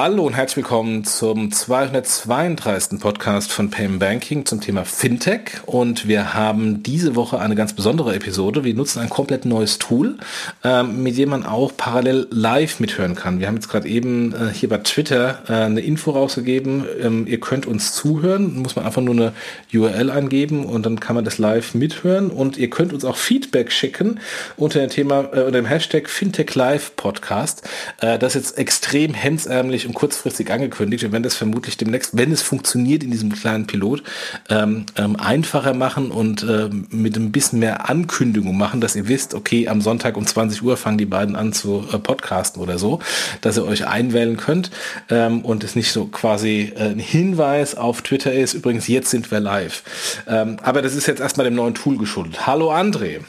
Hallo und herzlich willkommen zum 232. Podcast von Payment Banking zum Thema Fintech. Und wir haben diese Woche eine ganz besondere Episode. Wir nutzen ein komplett neues Tool, äh, mit dem man auch parallel live mithören kann. Wir haben jetzt gerade eben äh, hier bei Twitter äh, eine Info rausgegeben. Ähm, ihr könnt uns zuhören, muss man einfach nur eine URL eingeben und dann kann man das live mithören. Und ihr könnt uns auch Feedback schicken unter dem Thema, äh, unter dem Hashtag Fintech Live Podcast. Das ist jetzt extrem hemsärmlich und kurzfristig angekündigt. Wir werden das vermutlich demnächst, wenn es funktioniert in diesem kleinen Pilot, ähm, ähm, einfacher machen und ähm, mit ein bisschen mehr Ankündigung machen, dass ihr wisst, okay, am Sonntag um 20 Uhr fangen die beiden an zu äh, podcasten oder so, dass ihr euch einwählen könnt ähm, und es nicht so quasi äh, ein Hinweis auf Twitter ist. Übrigens, jetzt sind wir live. Ähm, aber das ist jetzt erstmal dem neuen Tool geschuldet. Hallo André.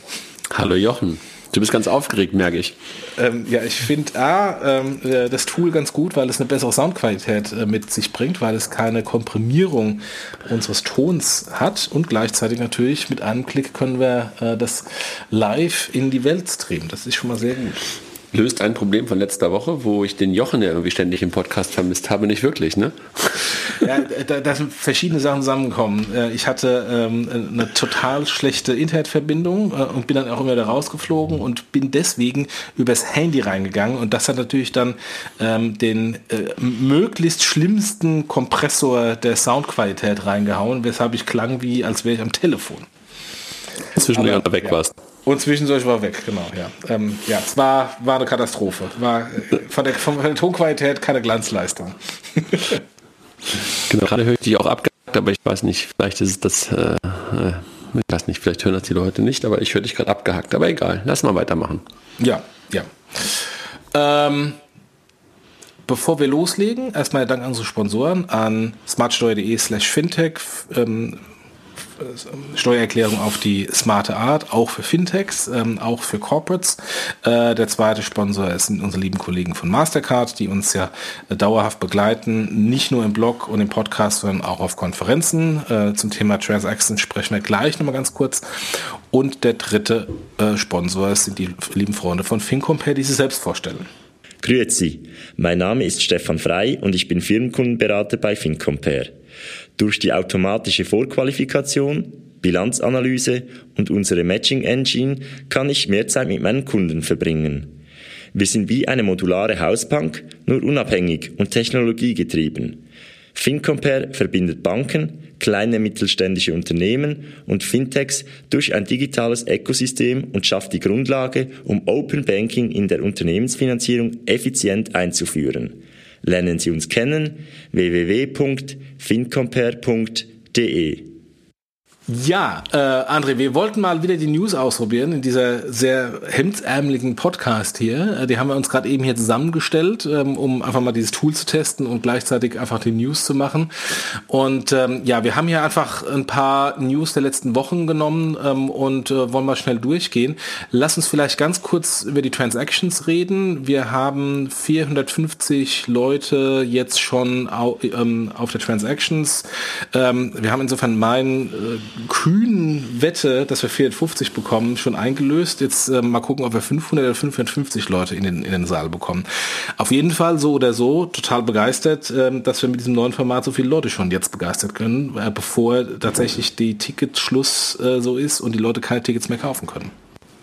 Hallo Jochen. Du bist ganz aufgeregt, merke ich. Ähm, ja, ich finde A, ähm, äh, das Tool ganz gut, weil es eine bessere Soundqualität äh, mit sich bringt, weil es keine Komprimierung unseres Tons hat und gleichzeitig natürlich mit einem Klick können wir äh, das live in die Welt streamen. Das ist schon mal sehr gut löst ein Problem von letzter Woche, wo ich den Jochen ja irgendwie ständig im Podcast vermisst habe, nicht wirklich, ne? Ja, da, da sind verschiedene Sachen zusammengekommen. Äh, ich hatte ähm, eine total schlechte Internetverbindung äh, und bin dann auch immer da rausgeflogen und bin deswegen übers Handy reingegangen und das hat natürlich dann ähm, den äh, möglichst schlimmsten Kompressor der Soundqualität reingehauen, weshalb ich klang wie, als wäre ich am Telefon. Zwischendurch weg ja. warst. Und zwischendurch war weg, genau, ja. Ähm, ja, es war, war eine Katastrophe. War äh, von der, von der Tonqualität keine Glanzleistung. genau, gerade höre ich dich auch abgehakt, aber ich weiß nicht, vielleicht ist es das, äh, äh, ich weiß nicht, vielleicht hören das die Leute nicht, aber ich höre dich gerade abgehackt. Aber egal, lass mal weitermachen. Ja, ja. Ähm, bevor wir loslegen, erstmal Dank an unsere Sponsoren, an smartsteuer.de slash fintech. Ähm, Steuererklärung auf die smarte Art, auch für Fintechs, ähm, auch für Corporates. Äh, der zweite Sponsor sind unsere lieben Kollegen von Mastercard, die uns ja äh, dauerhaft begleiten, nicht nur im Blog und im Podcast, sondern auch auf Konferenzen. Äh, zum Thema Transactions sprechen wir gleich nochmal ganz kurz. Und der dritte Sponsor sind die lieben Freunde von FinCompare, die sich selbst vorstellen. Grüezi, mein Name ist Stefan Frei und ich bin Firmenkundenberater bei FinCompare. Durch die automatische Vorqualifikation, Bilanzanalyse und unsere Matching Engine kann ich mehr Zeit mit meinen Kunden verbringen. Wir sind wie eine modulare Hausbank, nur unabhängig und technologiegetrieben. FinCompare verbindet Banken, kleine mittelständische Unternehmen und Fintechs durch ein digitales Ökosystem und schafft die Grundlage, um Open Banking in der Unternehmensfinanzierung effizient einzuführen. Lernen Sie uns kennen. Www.fincompare.de ja, äh, André, wir wollten mal wieder die News ausprobieren in dieser sehr hemdsärmeligen Podcast hier. Äh, die haben wir uns gerade eben hier zusammengestellt, ähm, um einfach mal dieses Tool zu testen und gleichzeitig einfach die News zu machen. Und ähm, ja, wir haben hier einfach ein paar News der letzten Wochen genommen ähm, und äh, wollen mal schnell durchgehen. Lass uns vielleicht ganz kurz über die Transactions reden. Wir haben 450 Leute jetzt schon au ähm, auf der Transactions. Ähm, wir haben insofern meinen äh, kühnen Wette, dass wir 450 bekommen, schon eingelöst. Jetzt äh, mal gucken, ob wir 500 oder 550 Leute in den, in den Saal bekommen. Auf jeden Fall so oder so total begeistert, äh, dass wir mit diesem neuen Format so viele Leute schon jetzt begeistert können, äh, bevor tatsächlich die Ticketschluss äh, so ist und die Leute keine Tickets mehr kaufen können.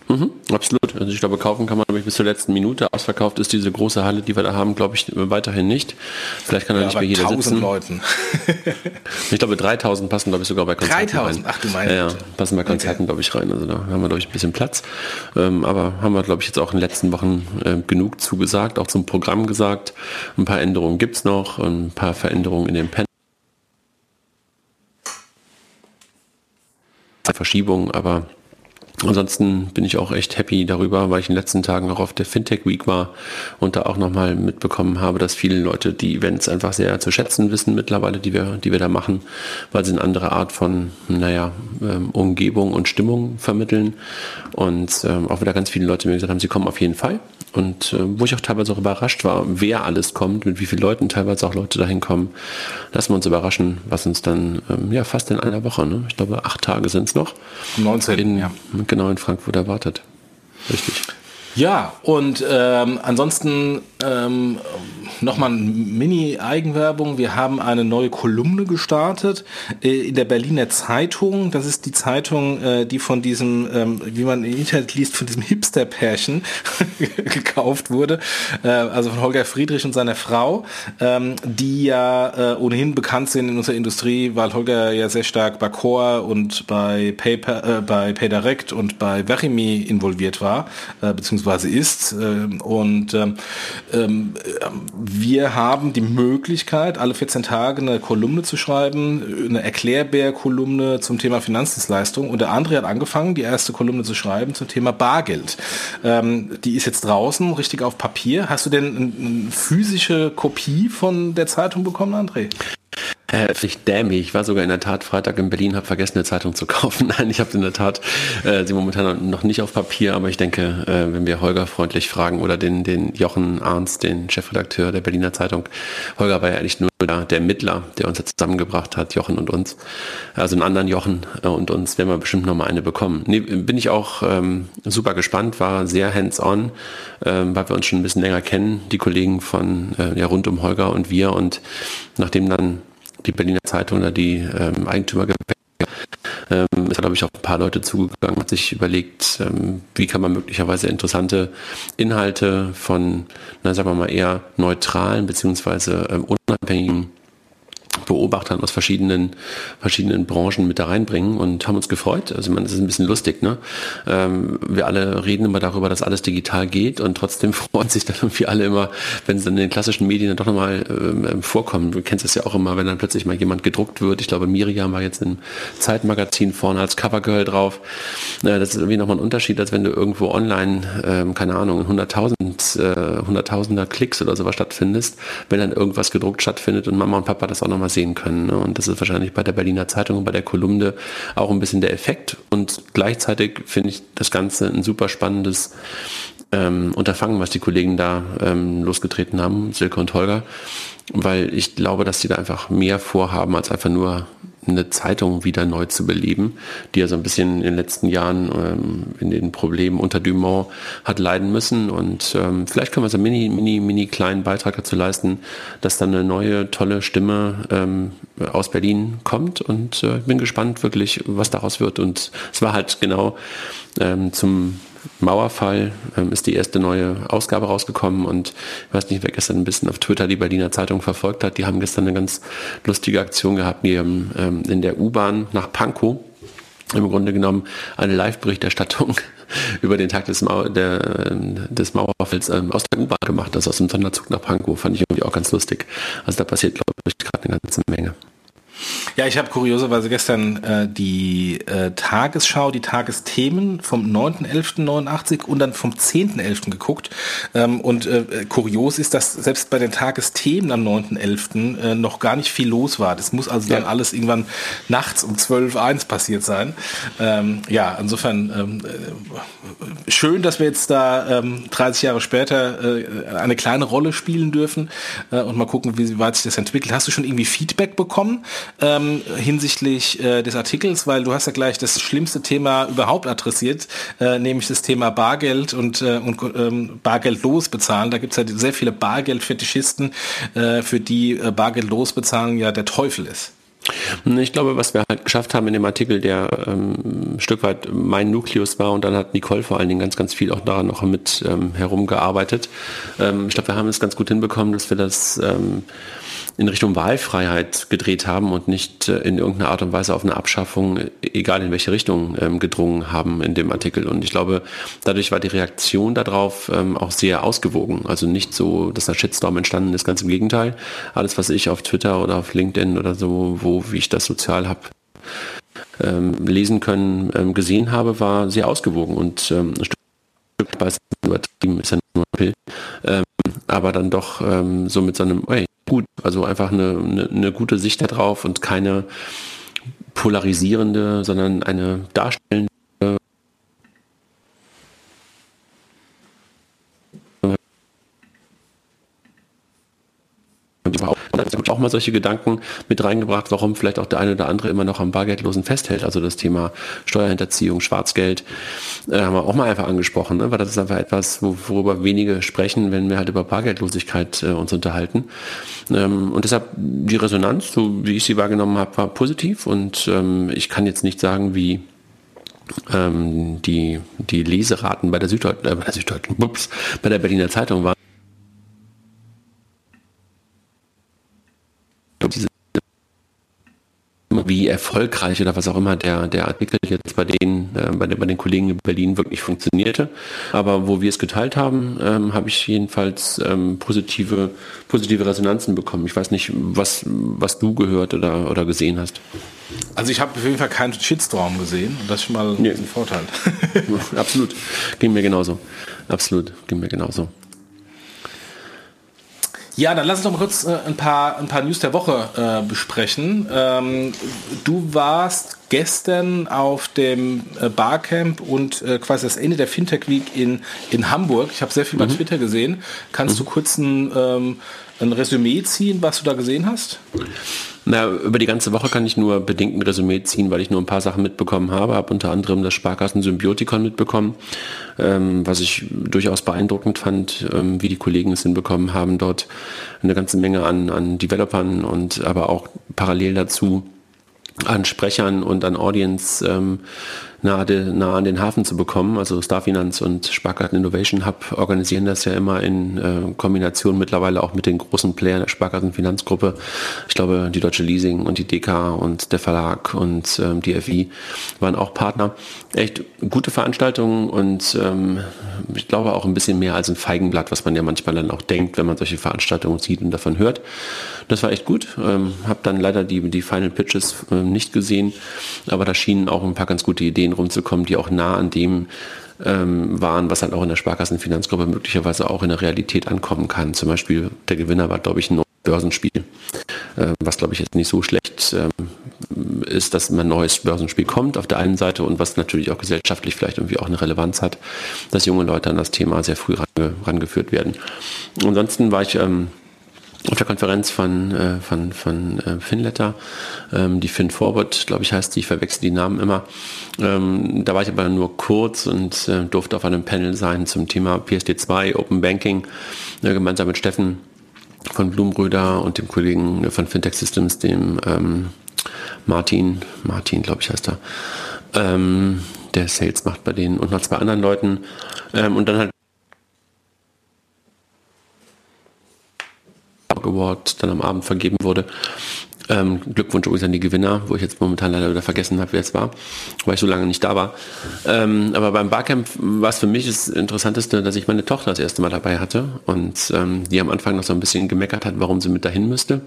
Mhm, absolut. Also ich glaube, kaufen kann man nämlich bis zur letzten Minute. Ausverkauft ist diese große Halle, die wir da haben, glaube ich, weiterhin nicht. Vielleicht kann da ja, nicht mehr jeder sitzen. Leuten. ich glaube, 3000 passen, glaube ich, sogar bei Konzerten 3000? rein. Ach du meinst. Ja, ja, passen bei Konzerten, okay. glaube ich, rein. Also da haben wir, glaube ich, ein bisschen Platz. Ähm, aber haben wir, glaube ich, jetzt auch in den letzten Wochen äh, genug zugesagt, auch zum Programm gesagt. Ein paar Änderungen gibt's noch, ein paar Veränderungen in den Pen Verschiebungen, aber Ansonsten bin ich auch echt happy darüber, weil ich in den letzten Tagen auch auf der Fintech Week war und da auch nochmal mitbekommen habe, dass viele Leute die Events einfach sehr zu schätzen wissen mittlerweile, die wir, die wir da machen, weil sie eine andere Art von, naja, ähm, Umgebung und Stimmung vermitteln. Und ähm, auch wieder ganz viele Leute mir gesagt haben, sie kommen auf jeden Fall. Und äh, wo ich auch teilweise auch überrascht war, wer alles kommt, mit wie vielen Leuten teilweise auch Leute dahin kommen. Lassen wir uns überraschen, was uns dann ähm, ja fast in einer Woche, ne? ich glaube acht Tage sind es noch. 19. In, ja. Genau in Frankfurt erwartet. Richtig. Ja, und ähm, ansonsten ähm, nochmal Mini-Eigenwerbung. Wir haben eine neue Kolumne gestartet äh, in der Berliner Zeitung. Das ist die Zeitung, äh, die von diesem, ähm, wie man im Internet liest, von diesem Hipster-Pärchen gekauft wurde. Äh, also von Holger Friedrich und seiner Frau, ähm, die ja äh, ohnehin bekannt sind in unserer Industrie, weil Holger ja sehr stark bei Core und bei PayPal, äh, bei PayDirect und bei Verimi involviert war, äh, beziehungsweise ist. Ähm, und ähm, ähm, wir haben die Möglichkeit, alle 14 Tage eine Kolumne zu schreiben, eine Erklärbär-Kolumne zum Thema Finanzdienstleistung. Und der André hat angefangen, die erste Kolumne zu schreiben zum Thema Bargeld. die ist jetzt draußen, richtig auf Papier. Hast du denn eine physische Kopie von der Zeitung bekommen, André? Äh, ich dämlich. Ich war sogar in der Tat Freitag in Berlin, habe vergessen, eine Zeitung zu kaufen. Nein, ich habe in der Tat äh, sie momentan noch nicht auf Papier, aber ich denke, äh, wenn wir Holger freundlich fragen oder den, den Jochen Arns, den Chefredakteur der Berliner Zeitung, Holger war ja eigentlich nur der, der Mittler, der uns jetzt zusammengebracht hat, Jochen und uns. Also einen anderen Jochen äh, und uns werden wir bestimmt noch mal eine bekommen. Nee, bin ich auch ähm, super gespannt, war sehr hands-on, ähm, weil wir uns schon ein bisschen länger kennen, die Kollegen von äh, ja, rund um Holger und wir und nachdem dann die Berliner Zeitung oder die ähm, Eigentümer ähm, es glaube ich, auch ein paar Leute zugegangen, hat sich überlegt, ähm, wie kann man möglicherweise interessante Inhalte von, na, sagen wir mal, eher neutralen beziehungsweise ähm, unabhängigen Beobachtern aus verschiedenen, verschiedenen Branchen mit da reinbringen und haben uns gefreut. Also man, das ist ein bisschen lustig, ne? Ähm, wir alle reden immer darüber, dass alles digital geht und trotzdem freuen sich dann irgendwie alle immer, wenn es in den klassischen Medien dann doch nochmal ähm, vorkommen. Du kennst das ja auch immer, wenn dann plötzlich mal jemand gedruckt wird. Ich glaube, Miriam war jetzt im Zeitmagazin vorne als Covergirl drauf. Äh, das ist irgendwie nochmal ein Unterschied, als wenn du irgendwo online, ähm, keine Ahnung, 100.000, äh, 100.000er Klicks oder sowas stattfindest, wenn dann irgendwas gedruckt stattfindet und Mama und Papa das auch nochmal sehen können. Ne? Und das ist wahrscheinlich bei der Berliner Zeitung und bei der Kolumne auch ein bisschen der Effekt. Und gleichzeitig finde ich das Ganze ein super spannendes ähm, Unterfangen, was die Kollegen da ähm, losgetreten haben, Silke und Holger, weil ich glaube, dass sie da einfach mehr vorhaben, als einfach nur eine Zeitung wieder neu zu beleben, die ja so ein bisschen in den letzten Jahren ähm, in den Problemen unter Dumont hat leiden müssen. Und ähm, vielleicht können wir so einen mini, mini, mini kleinen Beitrag dazu leisten, dass dann eine neue, tolle Stimme ähm, aus Berlin kommt. Und äh, bin gespannt wirklich, was daraus wird. Und es war halt genau ähm, zum Mauerfall ähm, ist die erste neue Ausgabe rausgekommen und ich weiß nicht, wer gestern ein bisschen auf Twitter die Berliner Zeitung verfolgt hat. Die haben gestern eine ganz lustige Aktion gehabt, die ähm, in der U-Bahn nach Pankow im Grunde genommen eine Live-Berichterstattung über den Tag des, Mau der, des Mauerfalls ähm, aus der U-Bahn gemacht, also aus dem Sonderzug nach Pankow. Fand ich irgendwie auch ganz lustig. Also da passiert, glaube ich, gerade eine ganze Menge. Ja, ich habe kurioserweise gestern äh, die äh, Tagesschau, die Tagesthemen vom 9.11.89 und dann vom 10.11. geguckt. Ähm, und äh, kurios ist, dass selbst bei den Tagesthemen am 9.11. Äh, noch gar nicht viel los war. Das muss also ja. dann alles irgendwann nachts um 12.01 passiert sein. Ähm, ja, insofern ähm, äh, schön, dass wir jetzt da ähm, 30 Jahre später äh, eine kleine Rolle spielen dürfen äh, und mal gucken, wie weit sich das entwickelt. Hast du schon irgendwie Feedback bekommen? ähm, hinsichtlich äh, des Artikels, weil du hast ja gleich das schlimmste Thema überhaupt adressiert, äh, nämlich das Thema Bargeld und, äh, und ähm, Bargeldlos bezahlen. Da gibt es ja sehr viele Bargeldfetischisten, äh, für die äh, Bargeldlos bezahlen ja der Teufel ist. Ich glaube, was wir halt geschafft haben in dem Artikel, der ähm, ein Stück weit mein Nukleus war und dann hat Nicole vor allen Dingen ganz, ganz viel auch daran noch mit ähm, herumgearbeitet. Ähm, ich glaube, wir haben es ganz gut hinbekommen, dass wir das ähm, in Richtung Wahlfreiheit gedreht haben und nicht äh, in irgendeiner Art und Weise auf eine Abschaffung, egal in welche Richtung, ähm, gedrungen haben in dem Artikel. Und ich glaube, dadurch war die Reaktion darauf ähm, auch sehr ausgewogen. Also nicht so, dass ein Shitstorm entstanden ist, ganz im Gegenteil. Alles, was ich auf Twitter oder auf LinkedIn oder so, wo, wie ich das sozial habe, ähm, lesen können, ähm, gesehen habe, war sehr ausgewogen und ähm, ein Stück weit übertrieben ist ja nur ein ähm, aber dann doch so mit so einem, hey, gut, also einfach eine, eine, eine gute Sicht darauf und keine polarisierende, sondern eine darstellende auch mal solche Gedanken mit reingebracht, warum vielleicht auch der eine oder andere immer noch am Bargeldlosen festhält. Also das Thema Steuerhinterziehung, Schwarzgeld, äh, haben wir auch mal einfach angesprochen, ne? weil das ist einfach etwas, worüber wenige sprechen, wenn wir halt über Bargeldlosigkeit äh, uns unterhalten. Ähm, und deshalb die Resonanz, so wie ich sie wahrgenommen habe, war positiv und ähm, ich kann jetzt nicht sagen, wie ähm, die, die Leseraten bei der Süddeutschen, äh, bei der Süddeutschen, ups, bei der Berliner Zeitung waren. diese wie erfolgreich oder was auch immer der, der Artikel jetzt bei den, äh, bei, den, bei den Kollegen in Berlin wirklich funktionierte. Aber wo wir es geteilt haben, ähm, habe ich jedenfalls ähm, positive, positive Resonanzen bekommen. Ich weiß nicht, was, was du gehört oder, oder gesehen hast. Also ich habe auf jeden Fall keinen Shitstorm gesehen und das ist schon mal nee. ein Vorteil. Absolut. Ging mir genauso. Absolut. Ging mir genauso. Ja, dann lass uns doch mal kurz äh, ein, paar, ein paar News der Woche äh, besprechen. Ähm, du warst gestern auf dem äh, Barcamp und äh, quasi das Ende der Fintech Week in, in Hamburg. Ich habe sehr viel bei mhm. Twitter gesehen. Kannst mhm. du kurz ein, ähm, ein Resümee ziehen, was du da gesehen hast? Na, über die ganze Woche kann ich nur bedingt ein Resümee ziehen, weil ich nur ein paar Sachen mitbekommen habe. Habe unter anderem das Sparkassen Symbiotikon mitbekommen, ähm, was ich durchaus beeindruckend fand, ähm, wie die Kollegen es hinbekommen haben, dort eine ganze Menge an, an Developern und aber auch parallel dazu an Sprechern und an Audience ähm, nah, de, nah an den Hafen zu bekommen. Also Starfinanz und Sparkassen Innovation Hub organisieren das ja immer in äh, Kombination mittlerweile auch mit den großen Playern der Sparkassen Finanzgruppe. Ich glaube, die Deutsche Leasing und die DK und der Verlag und ähm, die FI waren auch Partner. Echt gute Veranstaltungen und ähm, ich glaube auch ein bisschen mehr als ein Feigenblatt, was man ja manchmal dann auch denkt, wenn man solche Veranstaltungen sieht und davon hört. Das war echt gut. Ähm, habe dann leider die, die Final Pitches äh, nicht gesehen, aber da schienen auch ein paar ganz gute Ideen rumzukommen, die auch nah an dem ähm, waren, was halt auch in der Sparkassenfinanzgruppe möglicherweise auch in der Realität ankommen kann. Zum Beispiel der Gewinner war, glaube ich, ein Börsenspiel, äh, was glaube ich jetzt nicht so schlecht ähm, ist, dass ein neues Börsenspiel kommt auf der einen Seite und was natürlich auch gesellschaftlich vielleicht irgendwie auch eine Relevanz hat, dass junge Leute an das Thema sehr früh range, rangeführt werden. Ansonsten war ich ähm, auf der Konferenz von, äh, von, von äh, Finletter, ähm, die Fin Forward, glaube ich, heißt die, ich verwechsel die Namen immer. Ähm, da war ich aber nur kurz und äh, durfte auf einem Panel sein zum Thema PSD2, Open Banking, äh, gemeinsam mit Steffen von Blumröder und dem Kollegen von Fintech Systems, dem ähm, Martin, Martin, glaube ich, heißt er, ähm, der Sales macht bei denen und noch zwei anderen Leuten. Ähm, und dann halt Award dann am Abend vergeben wurde. Ähm, Glückwunsch übrigens an die Gewinner, wo ich jetzt momentan leider wieder vergessen habe, wer es war, weil ich so lange nicht da war. Ähm, aber beim Barcamp war es für mich das Interessanteste, dass ich meine Tochter das erste Mal dabei hatte und ähm, die am Anfang noch so ein bisschen gemeckert hat, warum sie mit dahin müsste.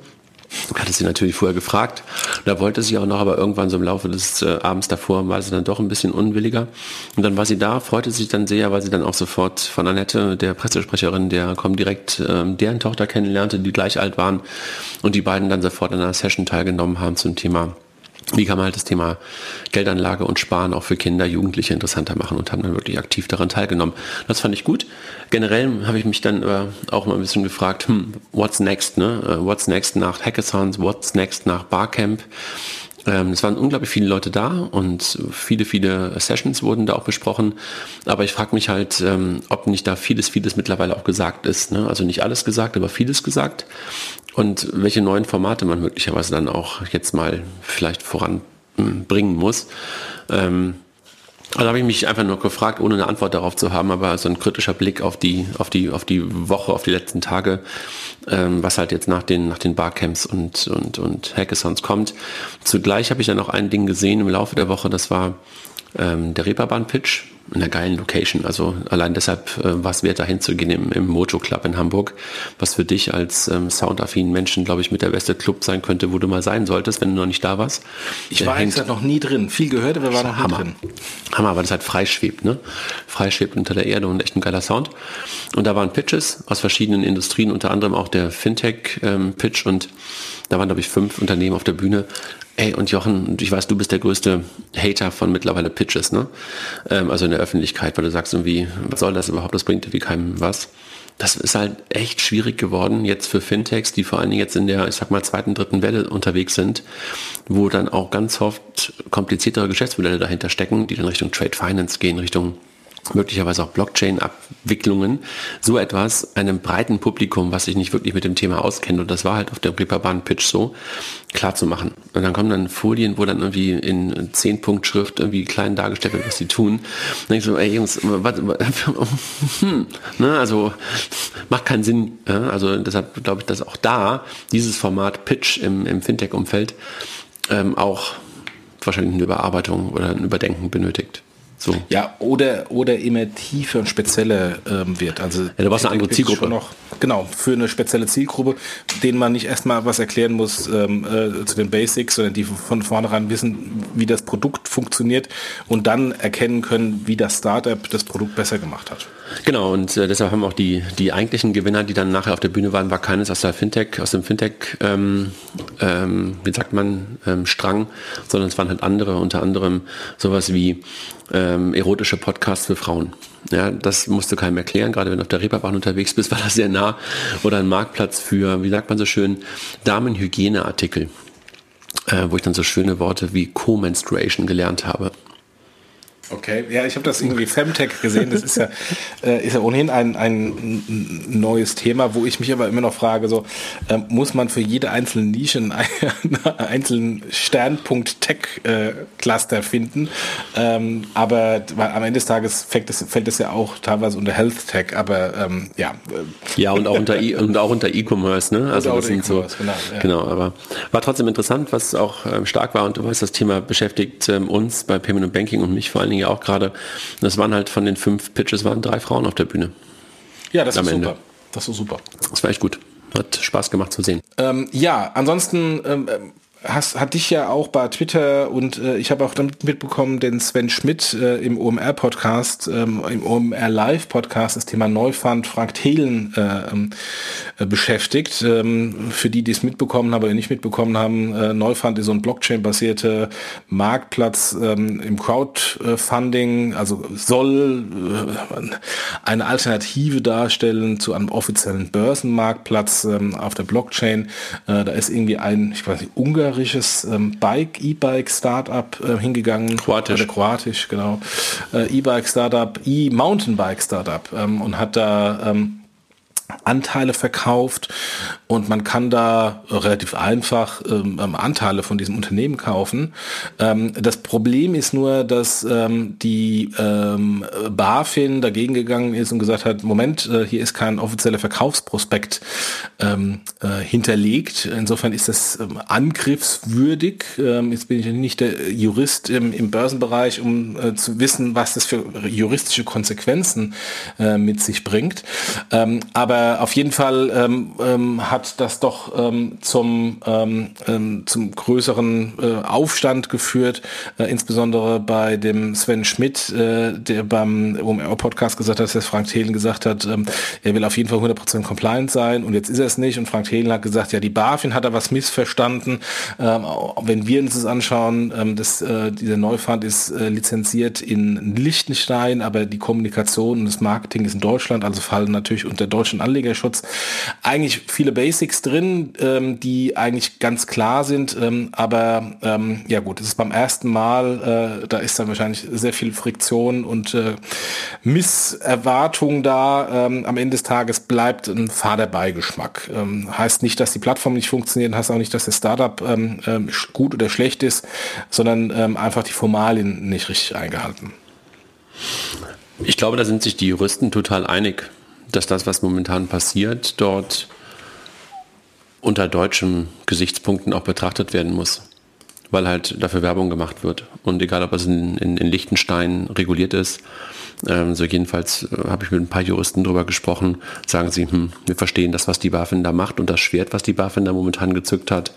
Hatte sie natürlich vorher gefragt. Da wollte sie auch noch, aber irgendwann so im Laufe des äh, Abends davor war sie dann doch ein bisschen unwilliger. Und dann war sie da, freute sich dann sehr, weil sie dann auch sofort von Annette, der Pressesprecherin, der kommt direkt ähm, deren Tochter kennenlernte, die gleich alt waren und die beiden dann sofort an einer Session teilgenommen haben zum Thema wie kann man halt das Thema Geldanlage und Sparen auch für Kinder, Jugendliche interessanter machen und haben dann wirklich aktiv daran teilgenommen. Das fand ich gut. Generell habe ich mich dann äh, auch mal ein bisschen gefragt, hm, what's next, ne? Uh, what's next nach Hackathons, what's next nach Barcamp? Ähm, es waren unglaublich viele Leute da und viele, viele Sessions wurden da auch besprochen. Aber ich frage mich halt, ähm, ob nicht da vieles, vieles mittlerweile auch gesagt ist. Ne? Also nicht alles gesagt, aber vieles gesagt und welche neuen Formate man möglicherweise dann auch jetzt mal vielleicht voranbringen muss. Ähm, also habe ich mich einfach nur gefragt, ohne eine Antwort darauf zu haben, aber so ein kritischer Blick auf die, auf die, auf die Woche, auf die letzten Tage, ähm, was halt jetzt nach den, nach den Barcamps und, und, und Hackathons kommt. Zugleich habe ich dann noch ein Ding gesehen im Laufe der Woche, das war ähm, der Reeperbahn-Pitch in einer geilen Location. Also allein deshalb äh, war es wert, dahin zu gehen im, im Mojo Club in Hamburg, was für dich als ähm, soundaffinen Menschen, glaube ich, mit der beste Club sein könnte, wo du mal sein solltest, wenn du noch nicht da warst. Ich war eigentlich noch nie drin. Viel gehört, aber waren noch nie Hammer. drin. Hammer, weil das halt freischwebt, ne? Freischwebt unter der Erde und echt ein geiler Sound. Und da waren Pitches aus verschiedenen Industrien, unter anderem auch der Fintech-Pitch ähm, und da waren, glaube ich, fünf Unternehmen auf der Bühne. Ey, und Jochen, ich weiß, du bist der größte Hater von mittlerweile Pitches, ne? Ähm, also in der Öffentlichkeit, weil du sagst irgendwie, was soll das überhaupt, das bringt irgendwie keinem was. Das ist halt echt schwierig geworden jetzt für Fintechs, die vor allen Dingen jetzt in der, ich sag mal, zweiten, dritten Welle unterwegs sind, wo dann auch ganz oft kompliziertere Geschäftsmodelle dahinter stecken, die dann Richtung Trade Finance gehen, Richtung möglicherweise auch Blockchain-Abwicklungen, so etwas einem breiten Publikum, was sich nicht wirklich mit dem Thema auskennt, und das war halt auf der Reeperbahn-Pitch so, klar zu machen. Und dann kommen dann Folien, wo dann irgendwie in 10 Punkt Schrift irgendwie klein dargestellt wird, was sie tun. Dann denke ich so, ey Jungs, warte, hm, ne, also macht keinen Sinn. Ja? Also deshalb glaube ich, dass auch da dieses Format Pitch im, im Fintech-Umfeld ähm, auch wahrscheinlich eine Überarbeitung oder ein Überdenken benötigt. So. Ja, oder, oder immer tiefer und spezieller ähm, wird. Also ja, du brauchst eine andere Zielgruppe. Noch, genau, für eine spezielle Zielgruppe, denen man nicht erstmal was erklären muss ähm, äh, zu den Basics, sondern die von vornherein wissen, wie das Produkt funktioniert und dann erkennen können, wie das Startup das Produkt besser gemacht hat. Genau, und äh, deshalb haben auch die, die eigentlichen Gewinner, die dann nachher auf der Bühne waren, war keines aus der Fintech, aus dem Fintech, ähm, ähm, wie sagt man, ähm, Strang, sondern es waren halt andere, unter anderem sowas wie ähm, erotische Podcasts für Frauen. Ja, das musst du keinem erklären, gerade wenn du auf der Reeperbahn unterwegs bist, war das sehr nah. Oder ein Marktplatz für, wie sagt man so schön, Damenhygieneartikel, äh, wo ich dann so schöne Worte wie Co-Menstruation gelernt habe. Okay, ja, ich habe das irgendwie Femtech gesehen. Das ist ja, äh, ist ja ohnehin ein, ein neues Thema, wo ich mich aber immer noch frage, so äh, muss man für jede einzelne Nische einen, einzelnen Sternpunkt Tech-Cluster äh, finden. Ähm, aber am Ende des Tages fällt es, fällt es ja auch teilweise unter Health Tech, aber ähm, ja. Ja, und auch unter e und auch unter E-Commerce, ne? Also das sind so, genau, ja. genau, aber war trotzdem interessant, was auch ähm, stark war und du weißt, das Thema beschäftigt ähm, uns bei Payment und Banking und mich vor allen Dingen ja auch gerade. Das waren halt von den fünf Pitches waren drei Frauen auf der Bühne. Ja, das ist Ende. super. Das ist super. Das war echt gut. Hat Spaß gemacht zu sehen. Ähm, ja, ansonsten ähm, hast, hat dich ja auch bei Twitter und äh, ich habe auch damit mitbekommen, den Sven Schmidt äh, im OMR-Podcast, ähm, im OMR Live-Podcast das Thema Neufund Frank Thelen äh, ähm, äh, beschäftigt. Ähm, für die, die es mitbekommen haben oder nicht mitbekommen haben, äh, Neufund ist so ein Blockchain-basierter Marktplatz ähm, im Crowdfunding, also soll äh, eine Alternative darstellen zu einem offiziellen Börsenmarktplatz ähm, auf der Blockchain. Äh, da ist irgendwie ein, ich weiß nicht, Ungar ungarisches ähm, Bike, E-Bike-Startup äh, hingegangen. Kroatisch. Äh, Kroatisch, genau. Äh, E-Bike-Startup, E-Mountainbike-Startup ähm, und hat da ähm, Anteile verkauft und man kann da relativ einfach ähm, ähm, Anteile von diesem Unternehmen kaufen. Ähm, das Problem ist nur, dass ähm, die ähm, BaFin dagegen gegangen ist und gesagt hat, Moment, äh, hier ist kein offizieller Verkaufsprospekt ähm, äh, hinterlegt. Insofern ist das angriffswürdig. Jetzt bin ich nicht der Jurist im, im Börsenbereich, um äh, zu wissen, was das für juristische Konsequenzen äh, mit sich bringt. Aber auf jeden Fall ähm, ähm, hat das doch ähm, zum, ähm, ähm, zum größeren äh, Aufstand geführt, äh, insbesondere bei dem Sven Schmidt, äh, der beim OMR-Podcast gesagt hat, dass Frank Thelen gesagt hat, ähm, er will auf jeden Fall 100% compliant sein und jetzt ist er es nicht und Frank Thelen hat gesagt, ja, die BaFin hat da was missverstanden. Wenn wir uns das anschauen, das, äh, dieser Neufund ist äh, lizenziert in Liechtenstein, aber die Kommunikation und das Marketing ist in Deutschland, also fallen natürlich unter deutschen Anlegerschutz. Eigentlich viele Basics drin, ähm, die eigentlich ganz klar sind, ähm, aber ähm, ja gut, es ist beim ersten Mal, äh, da ist dann wahrscheinlich sehr viel Friktion und äh, Misserwartung da. Ähm, am Ende des Tages bleibt ein fader Beigeschmack. Ähm, heißt nicht, dass die Plattform nicht funktioniert, heißt auch nicht, dass das Startup ähm, ähm, gut oder schlecht ist, sondern ähm, einfach die Formalien nicht richtig eingehalten. Ich glaube, da sind sich die Juristen total einig dass das, was momentan passiert, dort unter deutschen Gesichtspunkten auch betrachtet werden muss. weil halt dafür Werbung gemacht wird. Und egal, ob es in, in, in Liechtenstein reguliert ist, ähm, so jedenfalls äh, habe ich mit ein paar Juristen drüber gesprochen, sagen sie, hm, wir verstehen das, was die BaFin da macht und das Schwert, was die BaFin da momentan gezückt hat,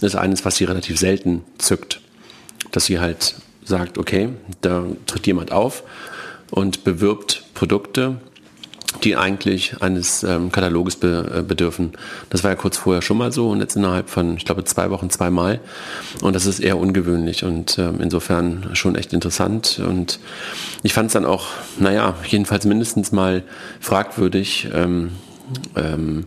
ist eines, was sie relativ selten zückt. Dass sie halt sagt, okay, da tritt jemand auf und bewirbt Produkte, die eigentlich eines ähm, Kataloges be, äh, bedürfen. Das war ja kurz vorher schon mal so und jetzt innerhalb von, ich glaube, zwei Wochen zweimal. Und das ist eher ungewöhnlich und ähm, insofern schon echt interessant. Und ich fand es dann auch, naja, jedenfalls mindestens mal fragwürdig, ähm, ähm,